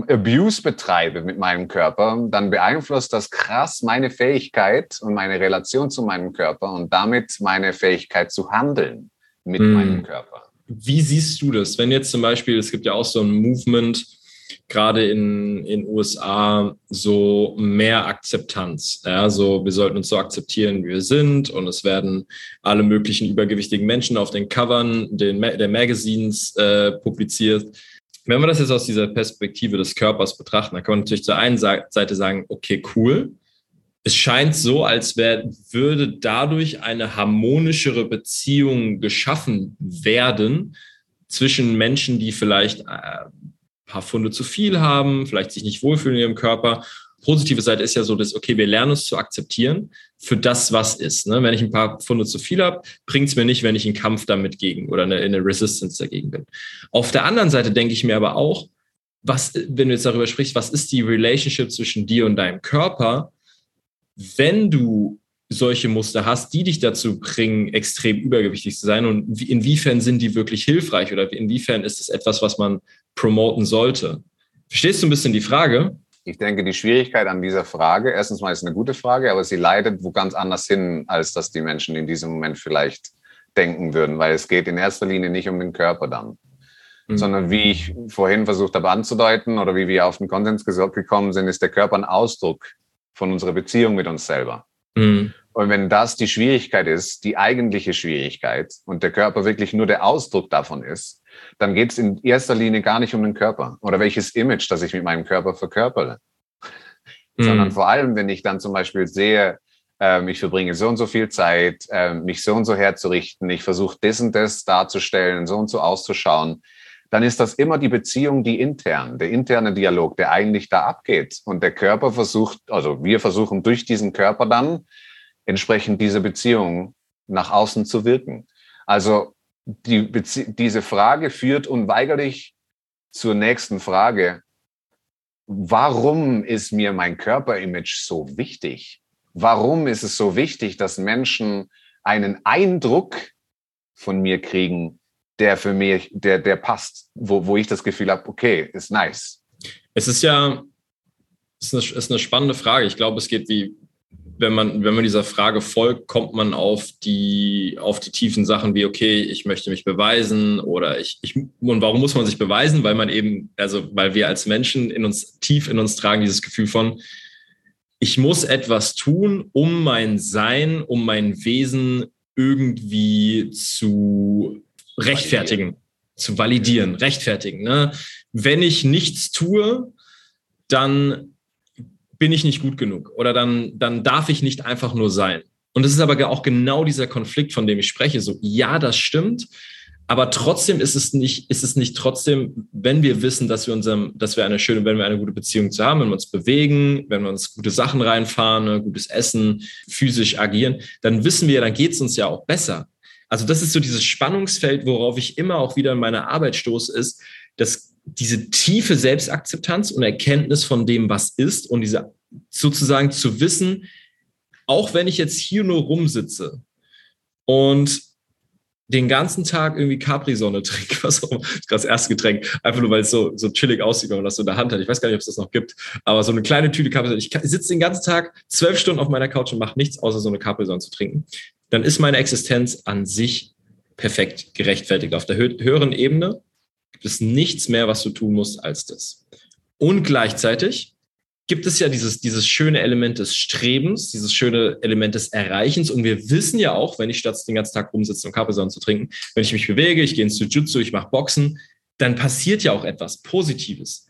Speaker 2: Abuse betreibe mit meinem Körper, dann beeinflusst das krass meine Fähigkeit und meine Relation zu meinem Körper und damit meine Fähigkeit zu handeln mit mm. meinem Körper.
Speaker 1: Wie siehst du das? Wenn jetzt zum Beispiel, es gibt ja auch so ein Movement, gerade in den USA so mehr Akzeptanz. Ja, so wir sollten uns so akzeptieren, wie wir sind und es werden alle möglichen übergewichtigen Menschen auf den Covern den, der Magazines äh, publiziert. Wenn wir das jetzt aus dieser Perspektive des Körpers betrachten, dann kann man natürlich zur einen Seite sagen, okay, cool. Es scheint so, als wär, würde dadurch eine harmonischere Beziehung geschaffen werden zwischen Menschen, die vielleicht äh, paar Funde zu viel haben, vielleicht sich nicht wohlfühlen in ihrem Körper. Positive Seite ist ja so, dass, okay, wir lernen uns zu akzeptieren für das, was ist. Ne? Wenn ich ein paar Funde zu viel habe, bringt es mir nicht, wenn ich in Kampf damit gegen oder eine, in eine Resistance dagegen bin. Auf der anderen Seite denke ich mir aber auch, was, wenn du jetzt darüber sprichst, was ist die Relationship zwischen dir und deinem Körper, wenn du solche Muster hast, die dich dazu bringen, extrem übergewichtig zu sein und inwiefern sind die wirklich hilfreich oder inwiefern ist es etwas, was man promoten sollte? Verstehst du ein bisschen die Frage?
Speaker 2: Ich denke, die Schwierigkeit an dieser Frage, erstens mal ist eine gute Frage, aber sie leitet wo ganz anders hin, als dass die Menschen in diesem Moment vielleicht denken würden, weil es geht in erster Linie nicht um den Körper dann, mhm. sondern wie ich vorhin versucht habe anzudeuten oder wie wir auf den Konsens gekommen sind, ist der Körper ein Ausdruck von unserer Beziehung mit uns selber. Mhm. Und wenn das die Schwierigkeit ist, die eigentliche Schwierigkeit und der Körper wirklich nur der Ausdruck davon ist, dann geht es in erster Linie gar nicht um den Körper oder welches Image, das ich mit meinem Körper verkörpere. Mhm. Sondern vor allem, wenn ich dann zum Beispiel sehe, ähm, ich verbringe so und so viel Zeit, ähm, mich so und so herzurichten, ich versuche das und das darzustellen, so und so auszuschauen, dann ist das immer die Beziehung, die intern, der interne Dialog, der eigentlich da abgeht. Und der Körper versucht, also wir versuchen durch diesen Körper dann entsprechend diese Beziehung nach außen zu wirken. Also die diese Frage führt unweigerlich zur nächsten Frage. Warum ist mir mein Körperimage so wichtig? Warum ist es so wichtig, dass Menschen einen Eindruck von mir kriegen, der für mich, der, der passt, wo, wo ich das Gefühl habe, okay, ist nice.
Speaker 1: Es ist ja, ist eine, ist eine spannende Frage. Ich glaube, es geht wie, wenn man, wenn man dieser Frage folgt, kommt man auf die, auf die tiefen Sachen wie, okay, ich möchte mich beweisen oder ich, ich, und warum muss man sich beweisen? Weil man eben, also, weil wir als Menschen in uns, tief in uns tragen dieses Gefühl von, ich muss etwas tun, um mein Sein, um mein Wesen irgendwie zu rechtfertigen, zu validieren, rechtfertigen. Ne? Wenn ich nichts tue, dann bin ich nicht gut genug oder dann, dann darf ich nicht einfach nur sein. Und das ist aber auch genau dieser Konflikt, von dem ich spreche. So, ja, das stimmt. Aber trotzdem ist es nicht, ist es nicht trotzdem, wenn wir wissen, dass wir unserem, dass wir eine schöne, wenn wir eine gute Beziehung zu haben, wenn wir uns bewegen, wenn wir uns gute Sachen reinfahren, ne, gutes Essen, physisch agieren, dann wissen wir, dann geht es uns ja auch besser. Also das ist so dieses Spannungsfeld, worauf ich immer auch wieder in meiner Arbeit stoße, ist, dass diese tiefe Selbstakzeptanz und Erkenntnis von dem, was ist und diese sozusagen zu wissen, auch wenn ich jetzt hier nur rumsitze und den ganzen Tag irgendwie Capri-Sonne trinke, was auch das erste Getränk, einfach nur weil es so, so chillig aussieht, wenn man das so in der Hand hat. Ich weiß gar nicht, ob es das noch gibt, aber so eine kleine Tüte Capri-Sonne. Ich sitze den ganzen Tag zwölf Stunden auf meiner Couch und mache nichts, außer so eine Capri-Sonne zu trinken dann ist meine Existenz an sich perfekt gerechtfertigt. Auf der höheren Ebene gibt es nichts mehr, was du tun musst als das. Und gleichzeitig gibt es ja dieses, dieses schöne Element des Strebens, dieses schöne Element des Erreichens. Und wir wissen ja auch, wenn ich statt den ganzen Tag rumsitze und Kaffeesonnen zu trinken, wenn ich mich bewege, ich gehe ins Jiu-Jitsu, ich mache Boxen, dann passiert ja auch etwas Positives.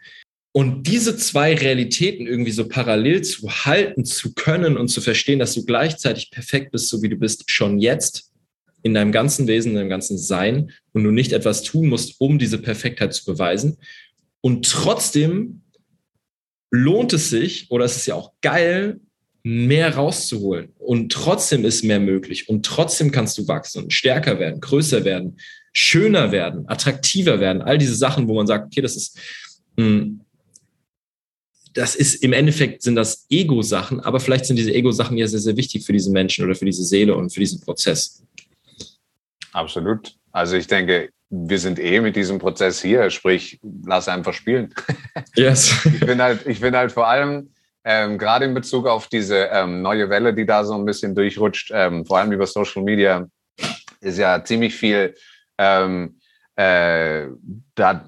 Speaker 1: Und diese zwei Realitäten irgendwie so parallel zu halten, zu können und zu verstehen, dass du gleichzeitig perfekt bist, so wie du bist, schon jetzt in deinem ganzen Wesen, in deinem ganzen Sein und du nicht etwas tun musst, um diese Perfektheit zu beweisen. Und trotzdem lohnt es sich oder es ist ja auch geil, mehr rauszuholen. Und trotzdem ist mehr möglich und trotzdem kannst du wachsen und stärker werden, größer werden, schöner werden, attraktiver werden. All diese Sachen, wo man sagt, okay, das ist, hm, das ist im Endeffekt sind das Ego-Sachen, aber vielleicht sind diese Ego-Sachen ja sehr, sehr wichtig für diese Menschen oder für diese Seele und für diesen Prozess.
Speaker 2: Absolut. Also ich denke, wir sind eh mit diesem Prozess hier, sprich, lass einfach spielen. Yes. ich finde halt, ich finde halt vor allem, ähm, gerade in Bezug auf diese ähm, neue Welle, die da so ein bisschen durchrutscht, ähm, vor allem über Social Media, ist ja ziemlich viel ähm, äh, da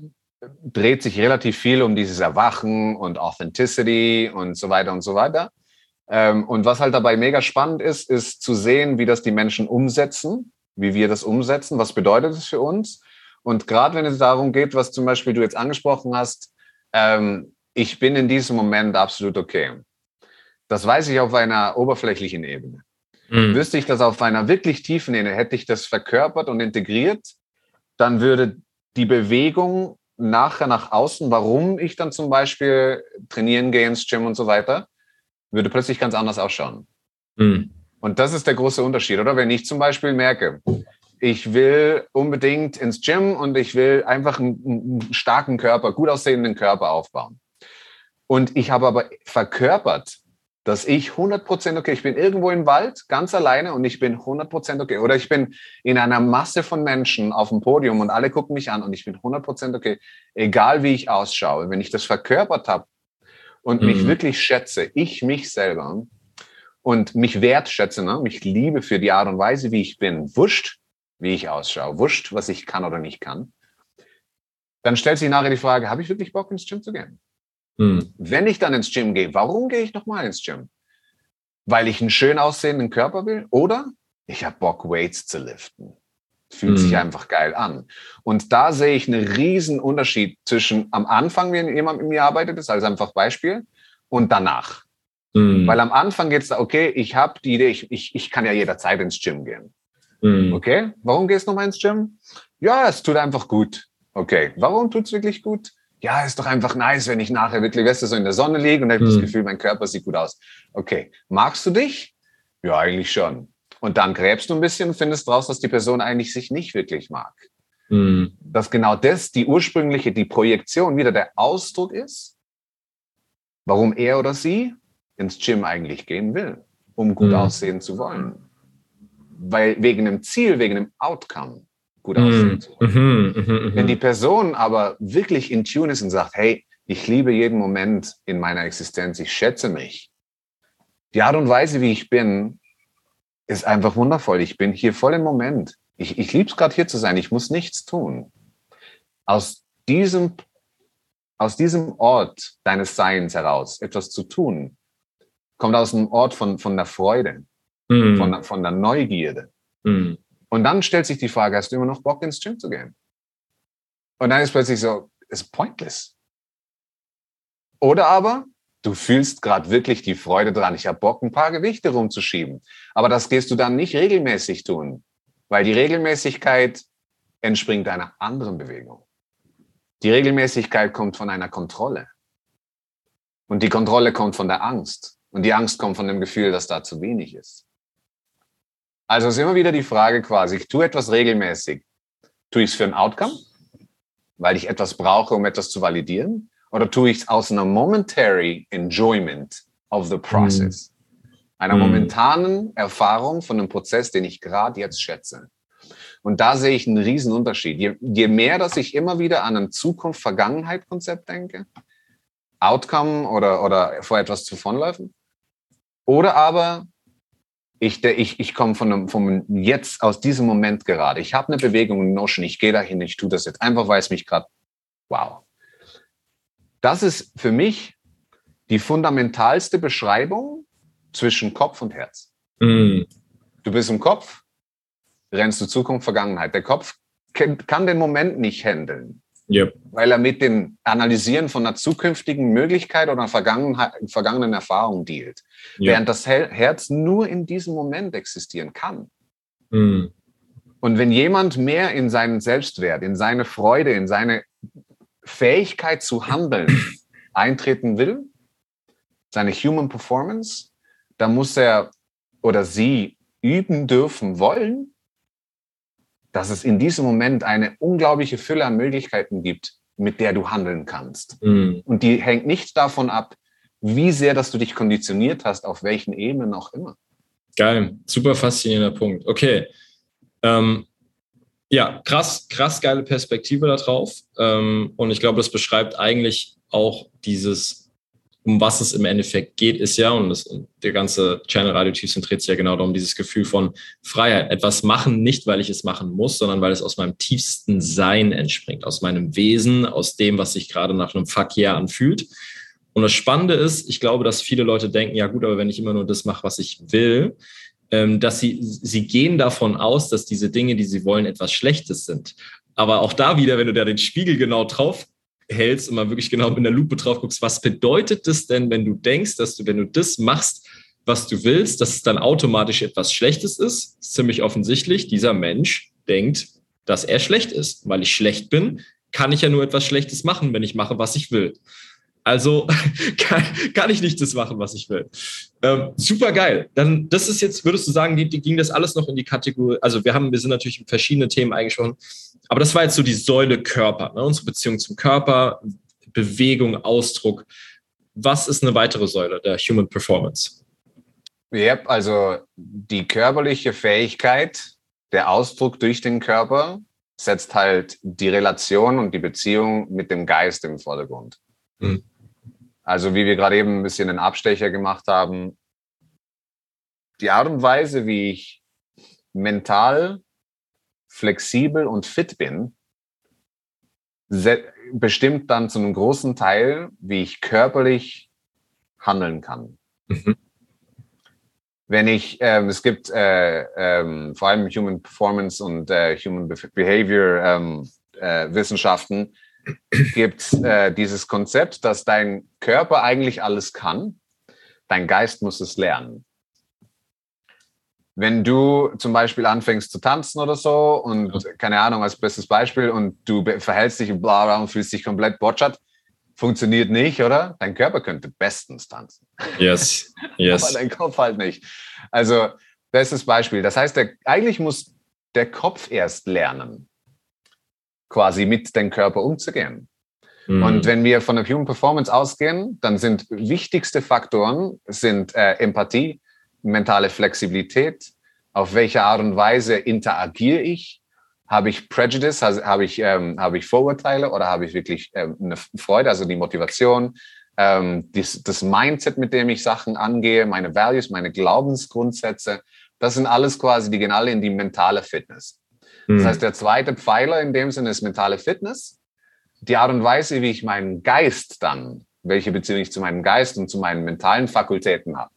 Speaker 2: dreht sich relativ viel um dieses Erwachen und Authenticity und so weiter und so weiter. Ähm, und was halt dabei mega spannend ist, ist zu sehen, wie das die Menschen umsetzen, wie wir das umsetzen, was bedeutet es für uns. Und gerade wenn es darum geht, was zum Beispiel du jetzt angesprochen hast, ähm, ich bin in diesem Moment absolut okay. Das weiß ich auf einer oberflächlichen Ebene. Mhm. Wüsste ich das auf einer wirklich tiefen Ebene, hätte ich das verkörpert und integriert, dann würde die Bewegung nachher nach außen, warum ich dann zum Beispiel trainieren gehe ins Gym und so weiter, würde plötzlich ganz anders ausschauen. Mhm. Und das ist der große Unterschied, oder? Wenn ich zum Beispiel merke, ich will unbedingt ins Gym und ich will einfach einen, einen starken Körper, gut aussehenden Körper aufbauen. Und ich habe aber verkörpert, dass ich 100% okay, ich bin irgendwo im Wald, ganz alleine und ich bin 100% okay. Oder ich bin in einer Masse von Menschen auf dem Podium und alle gucken mich an und ich bin 100% okay, egal wie ich ausschaue. Wenn ich das verkörpert habe und mhm. mich wirklich schätze, ich mich selber und mich wertschätze, ne, mich liebe für die Art und Weise, wie ich bin, wurscht, wie ich ausschaue, wurscht, was ich kann oder nicht kann, dann stellt sich nachher die Frage, habe ich wirklich Bock ins Gym zu gehen? Mhm. Wenn ich dann ins Gym gehe, warum gehe ich nochmal ins Gym? Weil ich einen schön aussehenden Körper will oder ich habe Bock, Weights zu liften. Fühlt mhm. sich einfach geil an. Und da sehe ich einen riesen Unterschied zwischen am Anfang, wenn jemand mit mir arbeitet, ist als einfach Beispiel, und danach. Mhm. Weil am Anfang geht es da, okay, ich habe die Idee, ich, ich, ich kann ja jederzeit ins Gym gehen. Mhm. Okay, warum gehst du nochmal ins Gym? Ja, es tut einfach gut. Okay, warum tut es wirklich gut? ja, ist doch einfach nice, wenn ich nachher wirklich, weißt du, so in der Sonne liege und habe hm. das Gefühl, mein Körper sieht gut aus. Okay, magst du dich? Ja, eigentlich schon. Und dann gräbst du ein bisschen und findest raus, dass die Person eigentlich sich nicht wirklich mag. Hm. Dass genau das die ursprüngliche, die Projektion wieder der Ausdruck ist, warum er oder sie ins Gym eigentlich gehen will, um gut hm. aussehen zu wollen. Weil wegen einem Ziel, wegen einem Outcome gut aussieht. Mm, mm, mm, Wenn die Person aber wirklich in Tune ist und sagt, hey, ich liebe jeden Moment in meiner Existenz, ich schätze mich. Die Art und Weise, wie ich bin, ist einfach wundervoll. Ich bin hier voll im Moment. Ich, ich liebe es gerade hier zu sein. Ich muss nichts tun. Aus diesem, aus diesem Ort deines Seins heraus etwas zu tun, kommt aus einem Ort von, von der Freude, mm. von, von der Neugierde. Mm. Und dann stellt sich die Frage, hast du immer noch Bock ins Gym zu gehen? Und dann ist plötzlich so, ist pointless. Oder aber, du fühlst gerade wirklich die Freude dran, ich habe Bock, ein paar Gewichte rumzuschieben. Aber das gehst du dann nicht regelmäßig tun, weil die Regelmäßigkeit entspringt einer anderen Bewegung. Die Regelmäßigkeit kommt von einer Kontrolle. Und die Kontrolle kommt von der Angst. Und die Angst kommt von dem Gefühl, dass da zu wenig ist. Also ist immer wieder die Frage quasi, ich tue etwas regelmäßig. Tue ich es für ein Outcome, weil ich etwas brauche, um etwas zu validieren? Oder tue ich es aus einer momentary enjoyment of the process? Mm. Einer mm. momentanen Erfahrung von einem Prozess, den ich gerade jetzt schätze. Und da sehe ich einen riesen Unterschied. Je, je mehr, dass ich immer wieder an ein Zukunft-Vergangenheit-Konzept denke, Outcome oder, oder vor etwas zuvonläufen, oder aber ich, ich, ich komme von vom jetzt aus diesem Moment gerade. Ich habe eine Bewegung in Notion, ich gehe dahin, ich tue das jetzt einfach, weil es mich gerade, wow. Das ist für mich die fundamentalste Beschreibung zwischen Kopf und Herz. Mm. Du bist im Kopf, rennst du Zukunft, Vergangenheit. Der Kopf kann den Moment nicht handeln. Yep. Weil er mit dem Analysieren von einer zukünftigen Möglichkeit oder einer vergangenen Erfahrung dealt. Yep. Während das Herz nur in diesem Moment existieren kann. Mm. Und wenn jemand mehr in seinen Selbstwert, in seine Freude, in seine Fähigkeit zu handeln eintreten will, seine Human Performance, dann muss er oder sie üben dürfen wollen, dass es in diesem Moment eine unglaubliche Fülle an Möglichkeiten gibt, mit der du handeln kannst. Mhm. Und die hängt nicht davon ab, wie sehr, dass du dich konditioniert hast, auf welchen Ebenen auch immer.
Speaker 1: Geil, super faszinierender Punkt. Okay. Ähm, ja, krass, krass geile Perspektive darauf. Ähm, und ich glaube, das beschreibt eigentlich auch dieses
Speaker 3: um was es im Endeffekt geht, ist ja, und das, der ganze Channel Radio Tief zentriert sich ja genau darum, dieses Gefühl von Freiheit. Etwas machen, nicht weil ich es machen muss, sondern weil es aus meinem tiefsten Sein entspringt, aus meinem Wesen, aus dem, was sich gerade nach einem Verkehr anfühlt. Und das Spannende ist, ich glaube, dass viele Leute denken, ja gut, aber wenn ich immer nur das mache, was ich will, ähm, dass sie, sie gehen davon aus, dass diese Dinge, die sie wollen, etwas Schlechtes sind. Aber auch da wieder, wenn du da den Spiegel genau drauf hältst und mal wirklich genau mit der Lupe drauf guckst, was bedeutet das denn, wenn du denkst, dass du, wenn du das machst, was du willst, dass es dann automatisch etwas Schlechtes ist? ist ziemlich offensichtlich. Dieser Mensch denkt, dass er schlecht ist. Weil ich schlecht bin, kann ich ja nur etwas Schlechtes machen, wenn ich mache, was ich will. Also kann, kann ich nicht das machen, was ich will. Ähm, super geil. Dann, das ist jetzt, würdest du sagen, ging das alles noch in die Kategorie, also wir haben, wir sind natürlich in verschiedene Themen eingesprochen, aber das war jetzt so die Säule Körper, ne? unsere Beziehung zum Körper, Bewegung, Ausdruck. Was ist eine weitere Säule der Human Performance?
Speaker 2: Ja, also die körperliche Fähigkeit, der Ausdruck durch den Körper setzt halt die Relation und die Beziehung mit dem Geist im Vordergrund. Hm. Also wie wir gerade eben ein bisschen einen Abstecher gemacht haben, die Art und Weise, wie ich mental flexibel und fit bin, bestimmt dann zu einem großen Teil, wie ich körperlich handeln kann. Mhm. Wenn ich, ähm, es gibt äh, ähm, vor allem Human Performance und äh, Human Behavior ähm, äh, Wissenschaften, gibt äh, dieses Konzept, dass dein Körper eigentlich alles kann, dein Geist muss es lernen. Wenn du zum Beispiel anfängst zu tanzen oder so und keine Ahnung, als bestes Beispiel und du verhältst dich bla bla und fühlst dich komplett botschert, funktioniert nicht, oder? Dein Körper könnte bestens tanzen.
Speaker 3: Yes, yes.
Speaker 2: Aber dein Kopf halt nicht. Also, bestes Beispiel. Das heißt, der, eigentlich muss der Kopf erst lernen quasi mit dem Körper umzugehen. Mhm. Und wenn wir von der Human Performance ausgehen, dann sind wichtigste Faktoren sind äh, Empathie, mentale Flexibilität, auf welche Art und Weise interagiere ich, habe ich Prejudice, habe ich, ähm, habe ich Vorurteile oder habe ich wirklich ähm, eine Freude, also die Motivation, ähm, dies, das Mindset, mit dem ich Sachen angehe, meine Values, meine Glaubensgrundsätze, das sind alles quasi, die gehen alle in die mentale Fitness. Das hm. heißt, der zweite Pfeiler in dem Sinne ist mentale Fitness. Die Art und Weise, wie ich meinen Geist dann, welche Beziehung ich zu meinem Geist und zu meinen mentalen Fakultäten habe.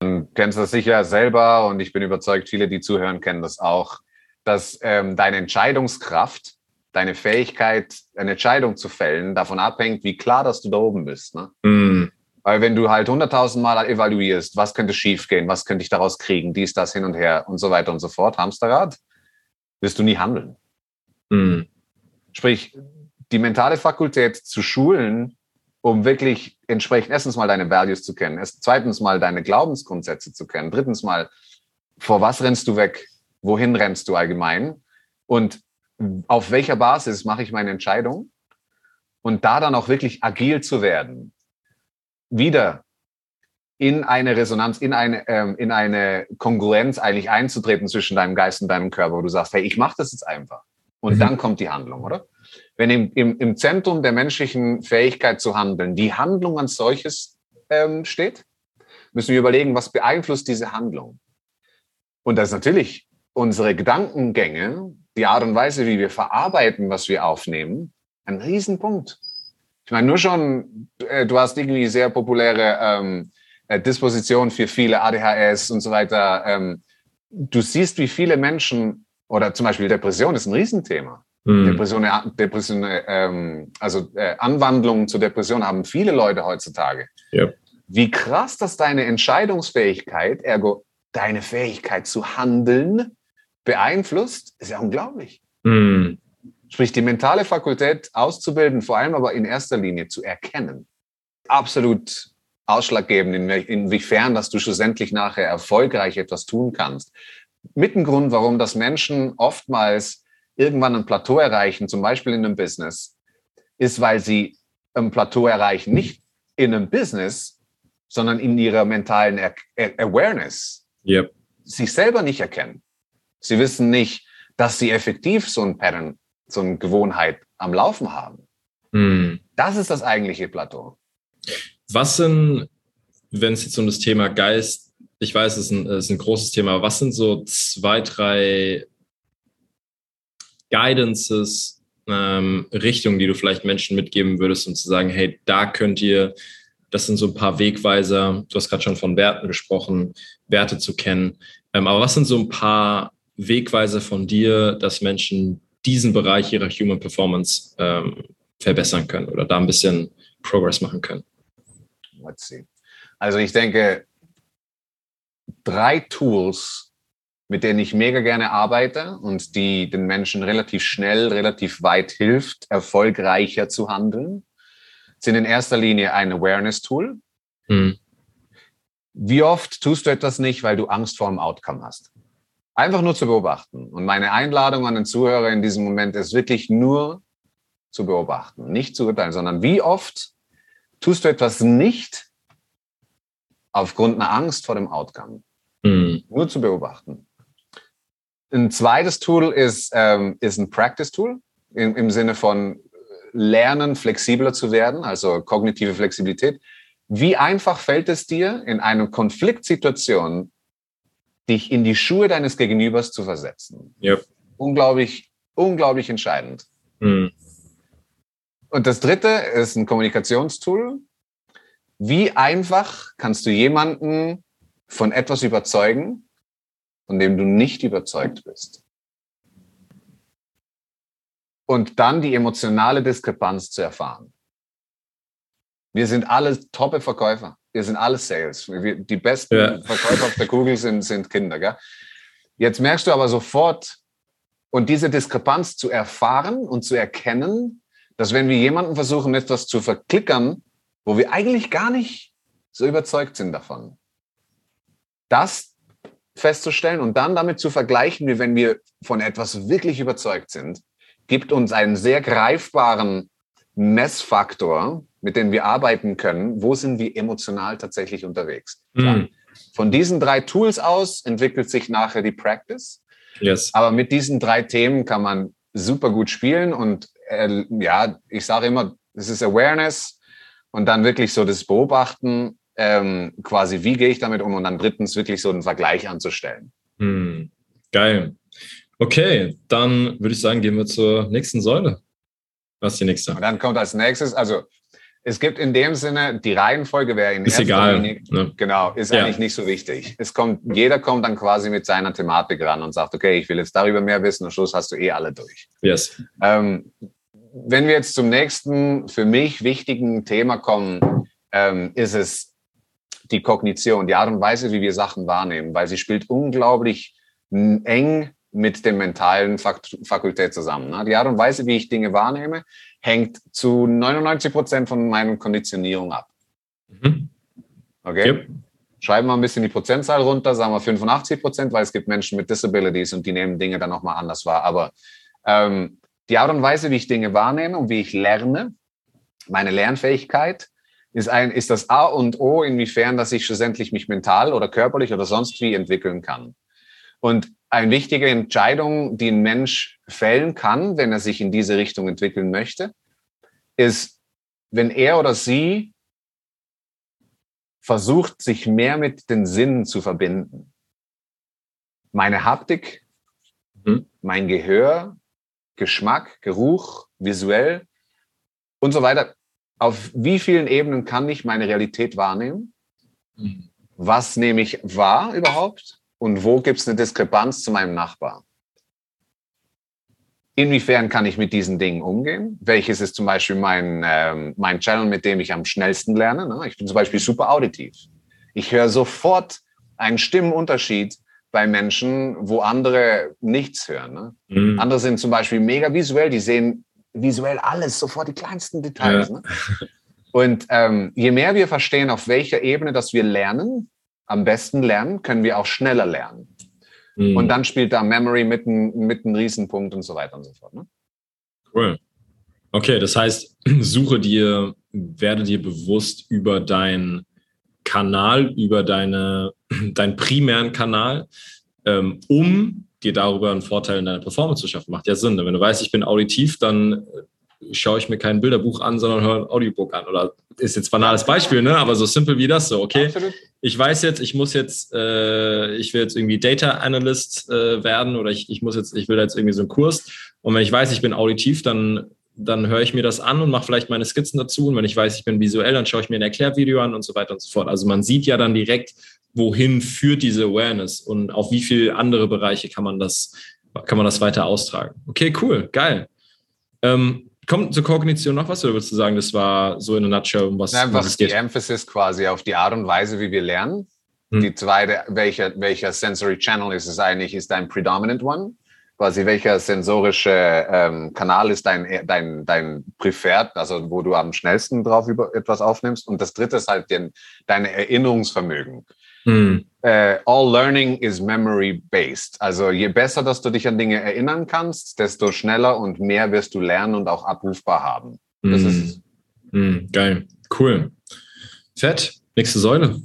Speaker 2: Du kennst das sicher selber und ich bin überzeugt, viele, die zuhören, kennen das auch, dass ähm, deine Entscheidungskraft, deine Fähigkeit, eine Entscheidung zu fällen, davon abhängt, wie klar, dass du da oben bist. Ne? Mm. Weil wenn du halt hunderttausend Mal evaluierst, was könnte schiefgehen, was könnte ich daraus kriegen, dies, das, hin und her und so weiter und so fort, Hamsterrad, wirst du nie handeln. Mhm. Sprich, die mentale Fakultät zu schulen, um wirklich entsprechend erstens mal deine Values zu kennen, erst zweitens mal deine Glaubensgrundsätze zu kennen, drittens mal, vor was rennst du weg, wohin rennst du allgemein und auf welcher Basis mache ich meine Entscheidung und da dann auch wirklich agil zu werden. Wieder in eine Resonanz, in eine, ähm, in eine Kongruenz eigentlich einzutreten zwischen deinem Geist und deinem Körper, wo du sagst, hey, ich mache das jetzt einfach. Und mhm. dann kommt die Handlung, oder? Wenn im, im, im Zentrum der menschlichen Fähigkeit zu handeln die Handlung als solches ähm, steht, müssen wir überlegen, was beeinflusst diese Handlung? Und das ist natürlich unsere Gedankengänge, die Art und Weise, wie wir verarbeiten, was wir aufnehmen, ein Riesenpunkt. Ich meine, nur schon, äh, du hast irgendwie sehr populäre ähm, äh, Disposition für viele ADHS und so weiter. Ähm, du siehst, wie viele Menschen oder zum Beispiel Depression ist ein Riesenthema. Mhm. Depression, Depression ähm, also äh, Anwandlungen zur Depression haben viele Leute heutzutage. Yep. Wie krass, dass deine Entscheidungsfähigkeit, ergo deine Fähigkeit zu handeln, beeinflusst, ist ja unglaublich. Mhm. Sprich, die mentale Fakultät auszubilden, vor allem aber in erster Linie zu erkennen. Absolut ausschlaggebend, inwiefern, dass du schlussendlich nachher erfolgreich etwas tun kannst. Mit dem Grund, warum das Menschen oftmals irgendwann ein Plateau erreichen, zum Beispiel in einem Business, ist, weil sie ein Plateau erreichen, nicht in einem Business, sondern in ihrer mentalen Awareness. Yep. Sich selber nicht erkennen. Sie wissen nicht, dass sie effektiv so ein Pattern, so eine Gewohnheit am Laufen haben. Mm. Das ist das eigentliche Plateau.
Speaker 1: was sind, wenn es jetzt um das Thema Geist, ich weiß, es ist ein, ist ein großes Thema, was sind so zwei, drei Guidances, ähm, Richtungen, die du vielleicht Menschen mitgeben würdest, um zu sagen, hey, da könnt ihr, das sind so ein paar Wegweiser, du hast gerade schon von Werten gesprochen, Werte zu kennen. Ähm, aber was sind so ein paar Wegweiser von dir, dass Menschen diesen Bereich ihrer Human Performance ähm, verbessern können oder da ein bisschen Progress machen können?
Speaker 2: Let's see. Also ich denke, drei Tools, mit denen ich mega gerne arbeite und die den Menschen relativ schnell, relativ weit hilft, erfolgreicher zu handeln, sind in erster Linie ein Awareness-Tool. Hm. Wie oft tust du etwas nicht, weil du Angst vor dem Outcome hast? Einfach nur zu beobachten. Und meine Einladung an den Zuhörer in diesem Moment ist wirklich nur zu beobachten, nicht zu urteilen, sondern wie oft tust du etwas nicht aufgrund einer Angst vor dem Outcome. Mhm. Nur zu beobachten. Ein zweites Tool ist, ähm, ist ein Practice-Tool im, im Sinne von Lernen, flexibler zu werden, also kognitive Flexibilität. Wie einfach fällt es dir, in einer Konfliktsituation dich in die Schuhe deines Gegenübers zu versetzen?
Speaker 1: Yep.
Speaker 2: Unglaublich, unglaublich entscheidend. Mhm. Und das dritte ist ein Kommunikationstool. Wie einfach kannst du jemanden von etwas überzeugen, von dem du nicht überzeugt bist? Und dann die emotionale Diskrepanz zu erfahren. Wir sind alle toppe Verkäufer. Wir sind alle Sales. Wir, die besten ja. Verkäufer auf der Kugel sind, sind Kinder. Gell? Jetzt merkst du aber sofort, und diese Diskrepanz zu erfahren und zu erkennen, dass wenn wir jemanden versuchen, etwas zu verklickern, wo wir eigentlich gar nicht so überzeugt sind davon, das festzustellen und dann damit zu vergleichen, wie wenn wir von etwas wirklich überzeugt sind, gibt uns einen sehr greifbaren Messfaktor, mit dem wir arbeiten können. Wo sind wir emotional tatsächlich unterwegs? Mhm. Von diesen drei Tools aus entwickelt sich nachher die Practice. Yes. Aber mit diesen drei Themen kann man super gut spielen und äh, ja, ich sage immer, es ist Awareness und dann wirklich so das Beobachten, ähm, quasi, wie gehe ich damit um und dann drittens wirklich so einen Vergleich anzustellen.
Speaker 1: Hm, geil. Okay, dann würde ich sagen, gehen wir zur nächsten Säule. Was ist die nächste?
Speaker 2: Und dann kommt als nächstes, also es gibt in dem Sinne, die Reihenfolge wäre in
Speaker 1: ist egal. Linie,
Speaker 2: ne? Genau, ist ja. eigentlich nicht so wichtig. Es kommt, jeder kommt dann quasi mit seiner Thematik ran und sagt, okay, ich will jetzt darüber mehr wissen, am Schluss hast du eh alle durch.
Speaker 1: Yes.
Speaker 2: Ähm, wenn wir jetzt zum nächsten für mich wichtigen Thema kommen, ähm, ist es die Kognition, die Art und Weise, wie wir Sachen wahrnehmen, weil sie spielt unglaublich eng mit dem mentalen Fakt Fakultät zusammen. Ne? Die Art und Weise, wie ich Dinge wahrnehme, hängt zu 99 Prozent von meiner Konditionierung ab. Mhm. Okay? Yep. Schreiben wir ein bisschen die Prozentzahl runter, sagen wir 85 Prozent, weil es gibt Menschen mit Disabilities und die nehmen Dinge dann nochmal anders wahr. Aber ähm, die Art und Weise, wie ich Dinge wahrnehme und wie ich lerne, meine Lernfähigkeit, ist, ein, ist das A und O, inwiefern, dass ich schlussendlich mich mental oder körperlich oder sonst wie entwickeln kann. Und eine wichtige Entscheidung, die ein Mensch fällen kann, wenn er sich in diese Richtung entwickeln möchte, ist, wenn er oder sie versucht, sich mehr mit den Sinnen zu verbinden. Meine Haptik, mhm. mein Gehör, Geschmack, Geruch, visuell und so weiter. Auf wie vielen Ebenen kann ich meine Realität wahrnehmen? Mhm. Was nehme ich wahr überhaupt? Und wo gibt es eine Diskrepanz zu meinem Nachbar? Inwiefern kann ich mit diesen Dingen umgehen? Welches ist zum Beispiel mein, ähm, mein Channel, mit dem ich am schnellsten lerne? Ne? Ich bin zum Beispiel super auditiv. Ich höre sofort einen Stimmenunterschied bei Menschen, wo andere nichts hören. Ne? Mhm. Andere sind zum Beispiel mega visuell, die sehen visuell alles, sofort die kleinsten Details. Ja. Ne? Und ähm, je mehr wir verstehen, auf welcher Ebene dass wir lernen, am besten lernen, können wir auch schneller lernen. Mhm. Und dann spielt da Memory mit, ein, mit einem Riesenpunkt und so weiter und so fort. Ne?
Speaker 1: Cool. Okay, das heißt, suche dir, werde dir bewusst über deinen Kanal, über deine, deinen primären Kanal, ähm, um dir darüber einen Vorteil in deiner Performance zu schaffen. Macht ja Sinn. Wenn du weißt, ich bin auditiv, dann schaue ich mir kein Bilderbuch an, sondern höre ein Audiobook an. Oder ist jetzt ein banales Beispiel, ne? aber so simpel wie das so, okay. Absolut. Ich weiß jetzt, ich muss jetzt, äh, ich will jetzt irgendwie Data Analyst äh, werden oder ich, ich muss jetzt, ich will jetzt irgendwie so einen Kurs. Und wenn ich weiß, ich bin auditiv, dann dann höre ich mir das an und mache vielleicht meine Skizzen dazu. Und wenn ich weiß, ich bin visuell, dann schaue ich mir ein Erklärvideo an und so weiter und so fort. Also man sieht ja dann direkt, wohin führt diese Awareness und auf wie viele andere Bereiche kann man das, kann man das weiter austragen. Okay, cool, geil. Ähm, kommt zur Kognition noch was oder würdest du sagen, das war so in a nutshell, um was,
Speaker 2: Einfach
Speaker 1: was
Speaker 2: die Emphasis quasi auf die Art und Weise, wie wir lernen. Hm. Die zweite, welcher, welcher Sensory Channel ist es eigentlich, ist dein Predominant One quasi welcher sensorische ähm, Kanal ist dein, dein, dein Präfert, also wo du am schnellsten drauf über etwas aufnimmst. Und das dritte ist halt den, dein Erinnerungsvermögen. Mhm. Uh, all learning is memory based. Also je besser, dass du dich an Dinge erinnern kannst, desto schneller und mehr wirst du lernen und auch abrufbar haben. Das
Speaker 1: mhm. ist mhm. Geil, cool. Fett. Nächste Säule.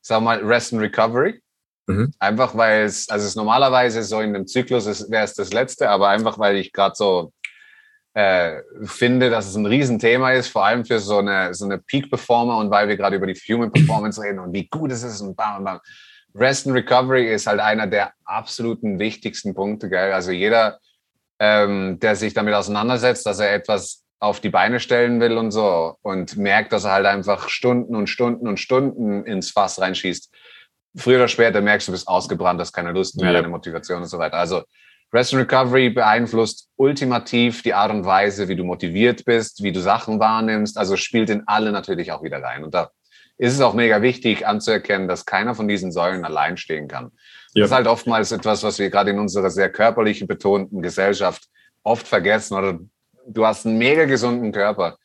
Speaker 2: Sag mal, Rest and Recovery. Mhm. Einfach weil es, also es normalerweise so in dem Zyklus wäre es das letzte, aber einfach weil ich gerade so äh, finde, dass es ein Riesenthema ist, vor allem für so eine, so eine Peak-Performer und weil wir gerade über die Human Performance reden und wie gut es ist und bam, bam. Rest and Recovery ist halt einer der absoluten wichtigsten Punkte, gell? Also jeder, ähm, der sich damit auseinandersetzt, dass er etwas auf die Beine stellen will und so und merkt, dass er halt einfach Stunden und Stunden und Stunden ins Fass reinschießt, früher oder später merkst du, bist ausgebrannt, hast keine Lust mehr, ja. deine Motivation und so weiter. Also Rest and Recovery beeinflusst ultimativ die Art und Weise, wie du motiviert bist, wie du Sachen wahrnimmst. Also spielt in alle natürlich auch wieder rein. Und da ist es auch mega wichtig anzuerkennen, dass keiner von diesen Säulen allein stehen kann. Ja. Das ist halt oftmals etwas, was wir gerade in unserer sehr körperlich betonten Gesellschaft oft vergessen. Oder du hast einen mega gesunden Körper,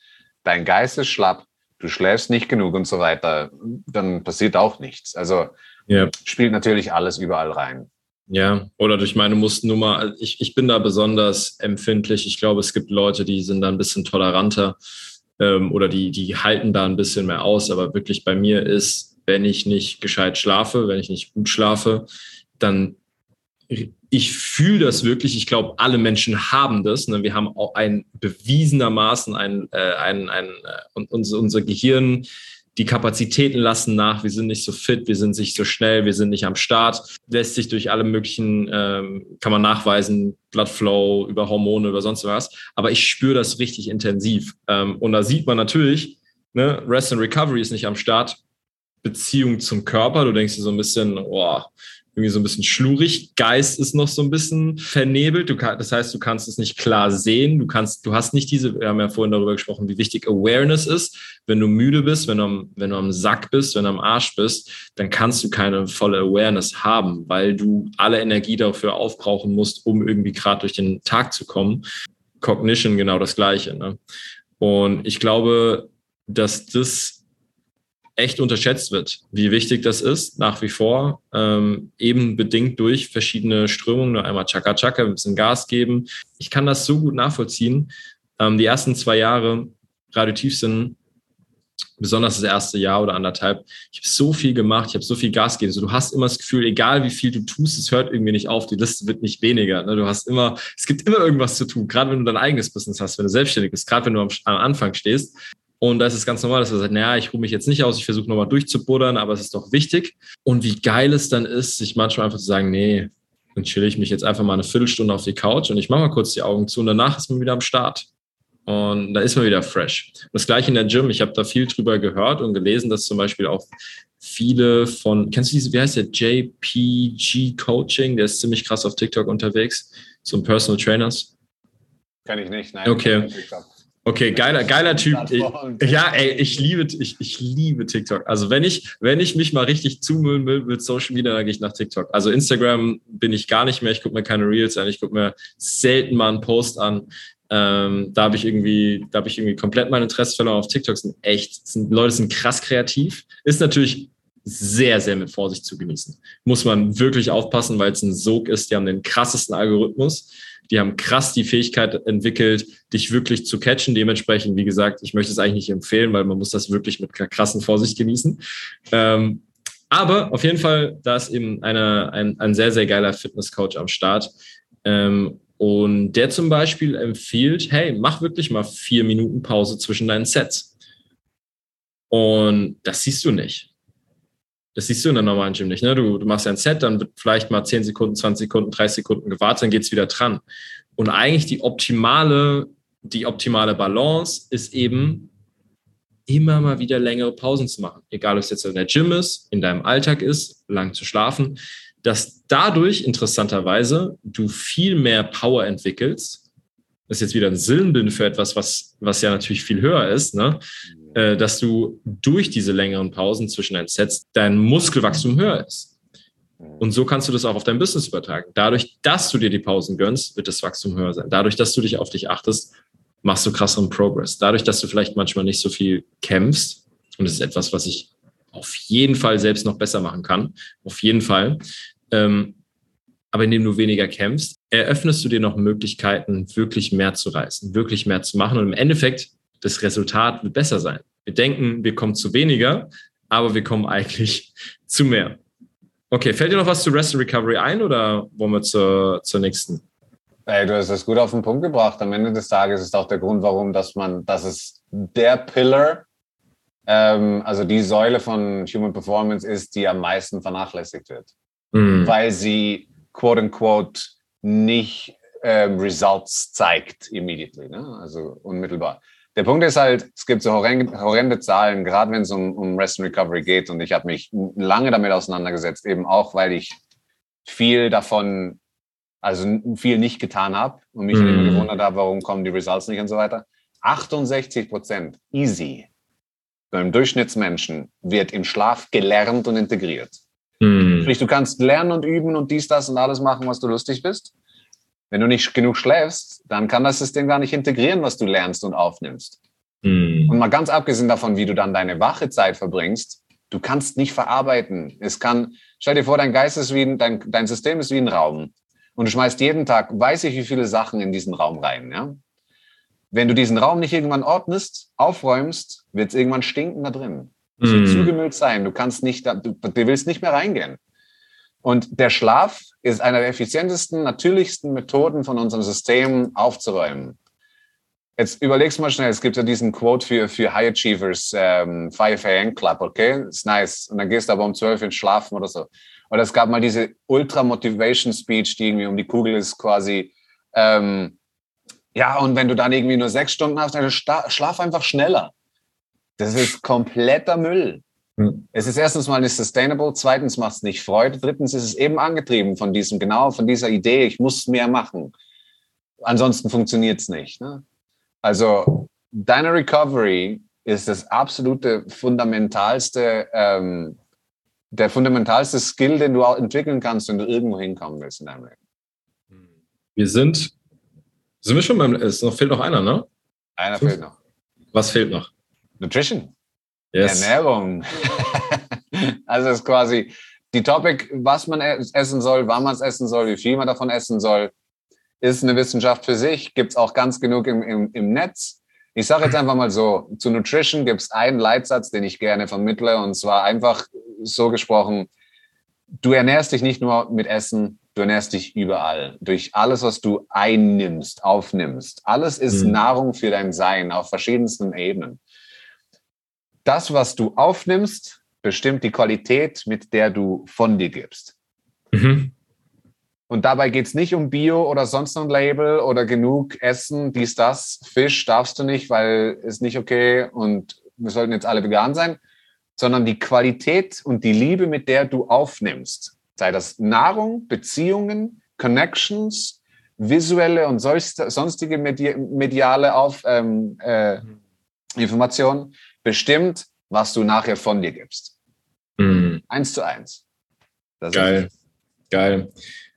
Speaker 2: dein Geist ist schlapp, du schläfst nicht genug und so weiter, dann passiert auch nichts. Also ja. spielt natürlich alles überall rein.
Speaker 1: Ja, oder durch meine Muskelnummer. Ich, ich bin da besonders empfindlich. Ich glaube, es gibt Leute, die sind da ein bisschen toleranter ähm, oder die, die halten da ein bisschen mehr aus. Aber wirklich bei mir ist, wenn ich nicht gescheit schlafe, wenn ich nicht gut schlafe, dann ich fühle das wirklich. Ich glaube, alle Menschen haben das. Ne? Wir haben auch ein bewiesenermaßen ein, äh, ein, ein, äh, unser, unser Gehirn die Kapazitäten lassen nach, wir sind nicht so fit, wir sind nicht so schnell, wir sind nicht am Start. Lässt sich durch alle möglichen, ähm, kann man nachweisen, Bloodflow, über Hormone, über sonst was. Aber ich spüre das richtig intensiv. Ähm, und da sieht man natürlich, ne, Rest and Recovery ist nicht am Start. Beziehung zum Körper, du denkst dir so ein bisschen, boah, irgendwie so ein bisschen schlurig. Geist ist noch so ein bisschen vernebelt. Du kann, das heißt, du kannst es nicht klar sehen. Du kannst, du hast nicht diese, wir haben ja vorhin darüber gesprochen, wie wichtig Awareness ist. Wenn du müde bist, wenn du am, wenn du am Sack bist, wenn du am Arsch bist, dann kannst du keine volle Awareness haben, weil du alle Energie dafür aufbrauchen musst, um irgendwie gerade durch den Tag zu kommen. Cognition genau das Gleiche. Ne? Und ich glaube, dass das echt unterschätzt wird, wie wichtig das ist, nach wie vor, ähm, eben bedingt durch verschiedene Strömungen, nur einmal Chaka Chaka, ein bisschen Gas geben. Ich kann das so gut nachvollziehen. Ähm, die ersten zwei Jahre radioaktiv sind, besonders das erste Jahr oder anderthalb, ich habe so viel gemacht, ich habe so viel Gas gegeben. Also du hast immer das Gefühl, egal wie viel du tust, es hört irgendwie nicht auf, die Liste wird nicht weniger. Ne? Du hast immer, es gibt immer irgendwas zu tun, gerade wenn du dein eigenes Business hast, wenn du selbstständig bist, gerade wenn du am, am Anfang stehst. Und da ist es ganz normal, dass er sagt, naja, ich ruhe mich jetzt nicht aus, ich versuche nochmal durchzubuddern, aber es ist doch wichtig. Und wie geil es dann ist, sich manchmal einfach zu sagen, nee, dann chill ich mich jetzt einfach mal eine Viertelstunde auf die Couch und ich mache mal kurz die Augen zu und danach ist man wieder am Start. Und da ist man wieder fresh. Das gleiche in der Gym. Ich habe da viel drüber gehört und gelesen, dass zum Beispiel auch viele von, kennst du diese, wie heißt der, JPG Coaching? Der ist ziemlich krass auf TikTok unterwegs. So ein Personal Trainers.
Speaker 2: Kann ich nicht, nein.
Speaker 1: Okay. Okay, geiler, geiler Typ. Ja, ey, ich liebe, ich, ich liebe TikTok. Also wenn ich, wenn ich mich mal richtig zumüllen will mit Social Media, dann gehe ich nach TikTok. Also Instagram bin ich gar nicht mehr. Ich gucke mir keine Reels an. Ich gucke mir selten mal einen Post an. Ähm, da habe ich irgendwie, da habe ich irgendwie komplett mein Interesse verloren. Auf TikTok sind echt, sind, Leute sind krass kreativ. Ist natürlich sehr, sehr mit Vorsicht zu genießen. Muss man wirklich aufpassen, weil es ein Sog ist. Die haben den krassesten Algorithmus die haben krass die Fähigkeit entwickelt, dich wirklich zu catchen. Dementsprechend, wie gesagt, ich möchte es eigentlich nicht empfehlen, weil man muss das wirklich mit krassen Vorsicht genießen. Ähm, aber auf jeden Fall, da ist eben eine, ein, ein sehr, sehr geiler Fitnesscoach am Start. Ähm, Und der zum Beispiel empfiehlt, hey, mach wirklich mal vier Minuten Pause zwischen deinen Sets. Und das siehst du nicht. Das siehst du in der normalen Gym nicht. Ne? Du, du machst ein Set, dann wird vielleicht mal 10 Sekunden, 20 Sekunden, 30 Sekunden gewartet, dann geht es wieder dran. Und eigentlich die optimale, die optimale Balance ist eben, immer mal wieder längere Pausen zu machen. Egal, ob es jetzt in der Gym ist, in deinem Alltag ist, lang zu schlafen, dass dadurch interessanterweise du viel mehr Power entwickelst. Das ist jetzt wieder ein Sinnbild für etwas, was, was ja natürlich viel höher ist, ne? Äh, dass du durch diese längeren Pausen zwischen deinen Sets dein Muskelwachstum höher ist. Und so kannst du das auch auf dein Business übertragen. Dadurch, dass du dir die Pausen gönnst, wird das Wachstum höher sein. Dadurch, dass du dich auf dich achtest, machst du krasseren Progress. Dadurch, dass du vielleicht manchmal nicht so viel kämpfst, und das ist etwas, was ich auf jeden Fall selbst noch besser machen kann, auf jeden Fall, ähm, aber indem du weniger kämpfst, eröffnest du dir noch Möglichkeiten, wirklich mehr zu reißen, wirklich mehr zu machen. Und im Endeffekt, das Resultat wird besser sein. Wir denken, wir kommen zu weniger, aber wir kommen eigentlich zu mehr. Okay, fällt dir noch was zu Rest and Recovery ein oder wollen wir zur, zur nächsten?
Speaker 2: Ey, du hast das gut auf den Punkt gebracht. Am Ende des Tages ist auch der Grund, warum, dass man, dass es der Pillar, ähm, also die Säule von Human Performance ist, die am meisten vernachlässigt wird mhm. weil sie quote unquote nicht ähm, Results zeigt immediately, ne? also unmittelbar. Der Punkt ist halt, es gibt so horrende, horrende Zahlen, gerade wenn es um, um Rest and Recovery geht. Und ich habe mich lange damit auseinandergesetzt, eben auch, weil ich viel davon, also viel nicht getan habe und mich immer gewundert habe, warum kommen die Results nicht und so weiter. 68 Prozent, easy, beim Durchschnittsmenschen wird im Schlaf gelernt und integriert. Mhm. Sprich, du kannst lernen und üben und dies, das und alles machen, was du lustig bist. Wenn du nicht genug schläfst, dann kann das System gar nicht integrieren, was du lernst und aufnimmst. Mhm. Und mal ganz abgesehen davon, wie du dann deine wache Zeit verbringst, du kannst nicht verarbeiten. Es kann, stell dir vor, dein Geist ist wie ein, dein, dein System ist wie ein Raum. Und du schmeißt jeden Tag, weiß ich, wie viele Sachen in diesen Raum rein, ja? Wenn du diesen Raum nicht irgendwann ordnest, aufräumst, wird es irgendwann stinken da drin. Es wird mm. zugemüllt sein. Du kannst nicht, du, du willst nicht mehr reingehen. Und der Schlaf ist einer der effizientesten, natürlichsten Methoden von unserem System aufzuräumen. Jetzt überlegst du mal schnell, es gibt ja diesen Quote für, für High Achievers, ähm, 5 AM Club, okay? Ist nice. Und dann gehst du aber um 12 Uhr schlafen oder so. Oder es gab mal diese Ultra Motivation Speech, die irgendwie um die Kugel ist, quasi. Ähm, ja, und wenn du dann irgendwie nur sechs Stunden hast, dann schlaf einfach schneller. Das ist kompletter Müll. Hm. Es ist erstens mal nicht sustainable, zweitens macht es nicht Freude, drittens ist es eben angetrieben von diesem, genau von dieser Idee, ich muss mehr machen. Ansonsten funktioniert es nicht. Ne? Also deine Recovery ist das absolute fundamentalste, ähm, der fundamentalste Skill, den du auch entwickeln kannst, wenn du irgendwo hinkommen willst in deinem Leben.
Speaker 1: Wir sind, sind wir schon beim, es noch, fehlt noch einer, ne?
Speaker 2: Einer fehlt noch.
Speaker 1: Was fehlt noch?
Speaker 2: Nutrition. Yes. Ernährung. also es ist quasi die Topic, was man essen soll, wann man es essen soll, wie viel man davon essen soll, ist eine Wissenschaft für sich. Gibt es auch ganz genug im, im, im Netz. Ich sage jetzt einfach mal so, zu Nutrition gibt es einen Leitsatz, den ich gerne vermittle, und zwar einfach so gesprochen, du ernährst dich nicht nur mit Essen, du ernährst dich überall. Durch alles, was du einnimmst, aufnimmst. Alles ist mhm. Nahrung für dein Sein auf verschiedensten Ebenen das, was du aufnimmst, bestimmt die Qualität, mit der du von dir gibst. Mhm. Und dabei geht es nicht um Bio oder sonst ein Label oder genug Essen, dies, das. Fisch darfst du nicht, weil ist nicht okay und wir sollten jetzt alle vegan sein, sondern die Qualität und die Liebe, mit der du aufnimmst. Sei das Nahrung, Beziehungen, Connections, visuelle und sonstige mediale Auf, ähm, äh. Informationen, bestimmt, was du nachher von dir gibst. Mhm. Eins zu eins.
Speaker 1: Das Geil. Geil.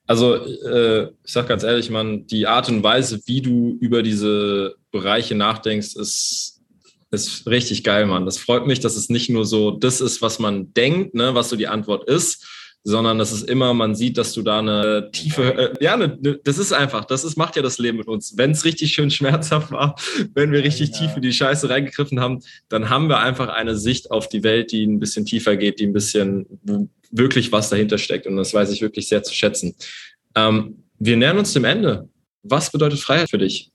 Speaker 1: Also, äh, ich sag ganz ehrlich, man, die Art und Weise, wie du über diese Bereiche nachdenkst, ist, ist richtig geil, Mann. Das freut mich, dass es nicht nur so das ist, was man denkt, ne, was so die Antwort ist, sondern das ist immer, man sieht, dass du da eine tiefe, äh, ja, ne, ne, das ist einfach, das ist, macht ja das Leben mit uns. Wenn es richtig schön schmerzhaft war, wenn wir richtig ja. tief in die Scheiße reingegriffen haben, dann haben wir einfach eine Sicht auf die Welt, die ein bisschen tiefer geht, die ein bisschen wirklich was dahinter steckt. Und das weiß ich wirklich sehr zu schätzen. Ähm, wir nähern uns dem Ende. Was bedeutet Freiheit für dich?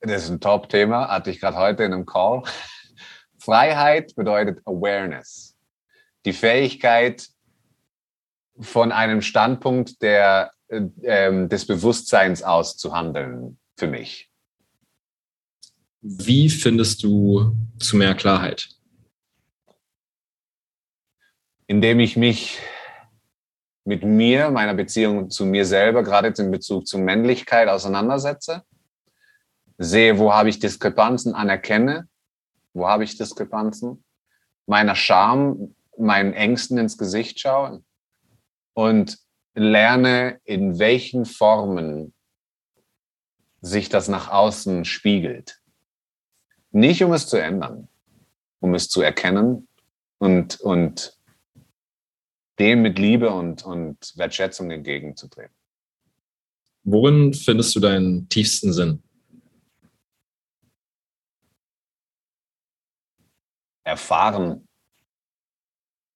Speaker 2: Das ist ein Top-Thema, hatte ich gerade heute in einem Call. Freiheit bedeutet Awareness. Die Fähigkeit, von einem Standpunkt der, äh, des Bewusstseins aus zu handeln, für mich.
Speaker 1: Wie findest du zu mehr Klarheit?
Speaker 2: Indem ich mich mit mir, meiner Beziehung zu mir selber, gerade in Bezug zur Männlichkeit auseinandersetze, sehe, wo habe ich Diskrepanzen, anerkenne, wo habe ich Diskrepanzen, meiner Scham, meinen Ängsten ins Gesicht schaue und lerne, in welchen Formen sich das nach außen spiegelt. Nicht um es zu ändern, um es zu erkennen und, und dem mit Liebe und, und Wertschätzung entgegenzutreten.
Speaker 1: Worin findest du deinen tiefsten Sinn?
Speaker 2: Erfahren.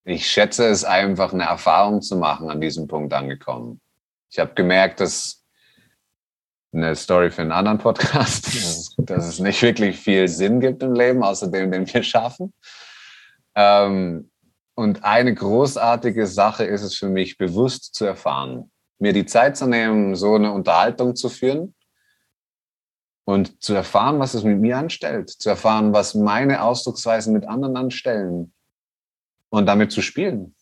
Speaker 2: Ich schätze es einfach, eine Erfahrung zu machen, an diesem Punkt angekommen. Ich habe gemerkt, dass eine Story für einen anderen Podcast, dass, dass, es nicht wirklich viel Sinn gibt im Leben, außer dem, den wir schaffen. Ähm, und eine großartige Sache ist es für mich, bewusst zu erfahren, mir die Zeit zu nehmen, so eine Unterhaltung zu führen und zu erfahren, was es mit mir anstellt, zu erfahren, was meine Ausdrucksweisen mit anderen anstellen und damit zu spielen.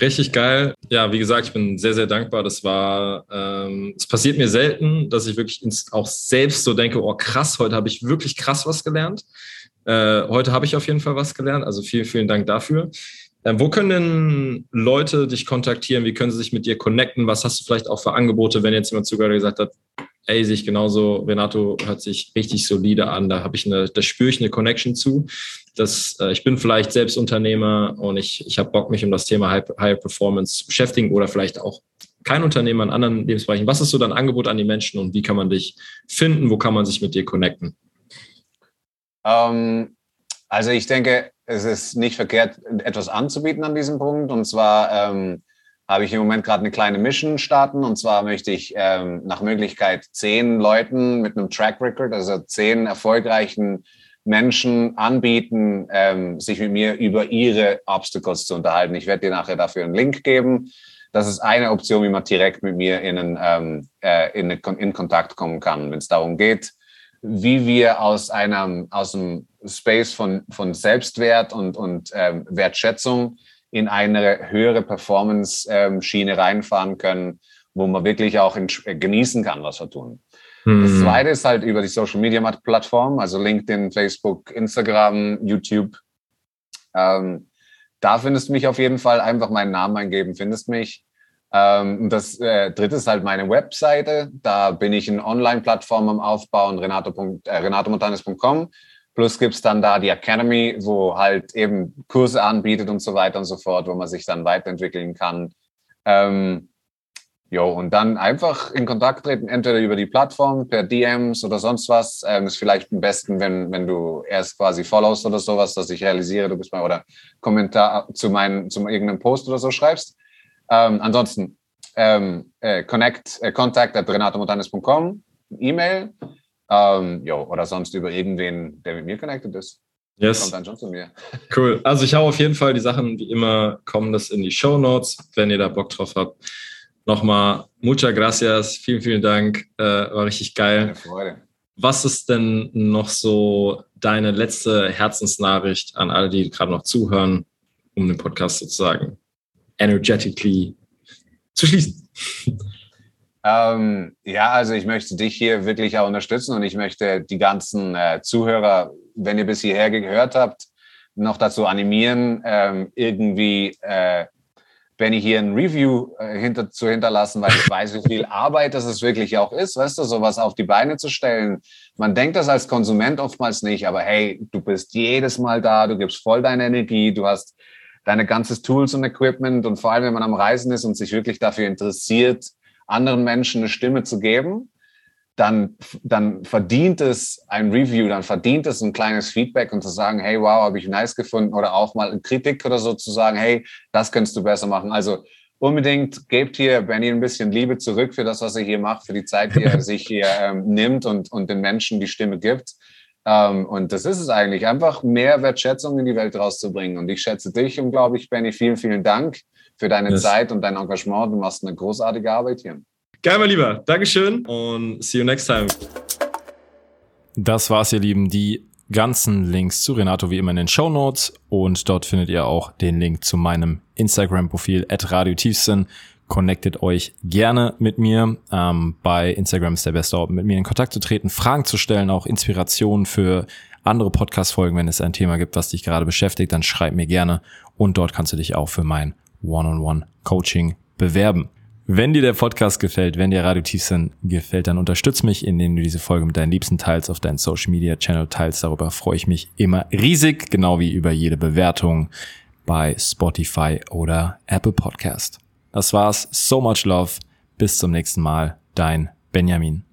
Speaker 1: Richtig geil. Ja, wie gesagt, ich bin sehr, sehr dankbar. Das war, ähm, es passiert mir selten, dass ich wirklich auch selbst so denke, oh krass, heute habe ich wirklich krass was gelernt. Äh, heute habe ich auf jeden Fall was gelernt. Also vielen, vielen Dank dafür. Ähm, wo können denn Leute dich kontaktieren? Wie können sie sich mit dir connecten? Was hast du vielleicht auch für Angebote, wenn jetzt jemand sogar gesagt hat, ey, sich genauso, Renato hört sich richtig solide an, da habe ich eine, da spüre ich eine Connection zu. Das, äh, ich bin vielleicht selbst Unternehmer und ich, ich habe Bock, mich um das Thema High, High Performance zu beschäftigen oder vielleicht auch kein Unternehmer in anderen Lebensbereichen. Was ist so dein Angebot an die Menschen und wie kann man dich finden? Wo kann man sich mit dir connecten?
Speaker 2: Ähm, also ich denke, es ist nicht verkehrt, etwas anzubieten an diesem Punkt. Und zwar ähm, habe ich im Moment gerade eine kleine Mission starten. Und zwar möchte ich ähm, nach Möglichkeit zehn Leuten mit einem Track Record, also zehn erfolgreichen Menschen anbieten, ähm, sich mit mir über ihre Obstacles zu unterhalten. Ich werde dir nachher dafür einen Link geben. Das ist eine Option, wie man direkt mit mir in, einen, ähm, äh, in, in Kontakt kommen kann, wenn es darum geht, wie wir aus einem aus einem Space von, von Selbstwert und, und ähm, Wertschätzung in eine höhere Performance-Schiene reinfahren können, wo man wirklich auch genießen kann, was wir tun. Mhm. Das zweite ist halt über die Social Media Plattform, also LinkedIn, Facebook, Instagram, YouTube. Ähm, da findest du mich auf jeden Fall einfach meinen Namen eingeben, findest mich. Ähm, das äh, dritte ist halt meine Webseite. Da bin ich in Online-Plattform am Aufbauen, renato. Äh, renatomontanes.com. Plus gibt's dann da die Academy, wo halt eben Kurse anbietet und so weiter und so fort, wo man sich dann weiterentwickeln kann. Ähm, jo, und dann einfach in Kontakt treten, entweder über die Plattform, per DMs oder sonst was. Ähm, ist vielleicht am besten, wenn, wenn du erst quasi followst oder sowas, dass ich realisiere, du bist mal oder Kommentar zu meinem, zu irgendeinem Post oder so schreibst. Ähm, ansonsten ähm, äh, connect, äh, contact at renatomontanes.com, E-Mail, ähm, jo, oder sonst über irgendwen, der mit mir connected ist.
Speaker 1: Yes. Kommt dann schon zu mir. Cool. Also ich habe auf jeden Fall die Sachen, wie immer, kommen das in die Show Notes, wenn ihr da Bock drauf habt. Nochmal, muchas gracias, vielen, vielen Dank, äh, war richtig geil. Eine Freude. Was ist denn noch so deine letzte Herzensnachricht an alle, die gerade noch zuhören, um den Podcast sozusagen energetically zu schließen?
Speaker 2: Ähm, ja, also ich möchte dich hier wirklich auch unterstützen und ich möchte die ganzen äh, Zuhörer, wenn ihr bis hierher gehört habt, noch dazu animieren, ähm, irgendwie äh, wenn ich hier ein Review äh, hinter, zu hinterlassen, weil ich weiß, wie viel Arbeit das es wirklich auch ist, weißt du, sowas auf die Beine zu stellen. Man denkt das als Konsument oftmals nicht, aber hey, du bist jedes Mal da, du gibst voll deine Energie, du hast deine ganzes Tools und Equipment und vor allem, wenn man am Reisen ist und sich wirklich dafür interessiert, anderen Menschen eine Stimme zu geben, dann, dann verdient es ein Review, dann verdient es ein kleines Feedback und zu sagen, hey, wow, habe ich nice gefunden oder auch mal eine Kritik oder so zu sagen, hey, das könntest du besser machen. Also unbedingt gebt hier Benny ein bisschen Liebe zurück für das, was er hier macht, für die Zeit, die er sich hier ähm, nimmt und, und den Menschen die Stimme gibt. Ähm, und das ist es eigentlich, einfach mehr Wertschätzung in die Welt rauszubringen. Und ich schätze dich unglaublich, Benny. Vielen, vielen Dank für deine yes. Zeit und dein Engagement. Du machst eine großartige Arbeit hier.
Speaker 1: Geil, mein Lieber. Dankeschön und see you next time.
Speaker 3: Das war's, ihr Lieben. Die ganzen Links zu Renato wie immer in den Show Notes und dort findet ihr auch den Link zu meinem Instagram-Profil at Radio Tiefsinn. Connectet euch gerne mit mir. Ähm, bei Instagram ist der beste Ort, mit mir in Kontakt zu treten, Fragen zu stellen, auch Inspirationen für andere Podcast-Folgen, wenn es ein Thema gibt, was dich gerade beschäftigt, dann schreib mir gerne und dort kannst du dich auch für mein One-on-One-Coaching bewerben. Wenn dir der Podcast gefällt, wenn dir Radio Tiefsinn gefällt, dann unterstütz mich, indem du diese Folge mit deinen Liebsten teilst, auf deinen Social Media Channel teilst. Darüber freue ich mich immer riesig, genau wie über jede Bewertung bei Spotify oder Apple Podcast. Das war's. So much love. Bis zum nächsten Mal. Dein Benjamin.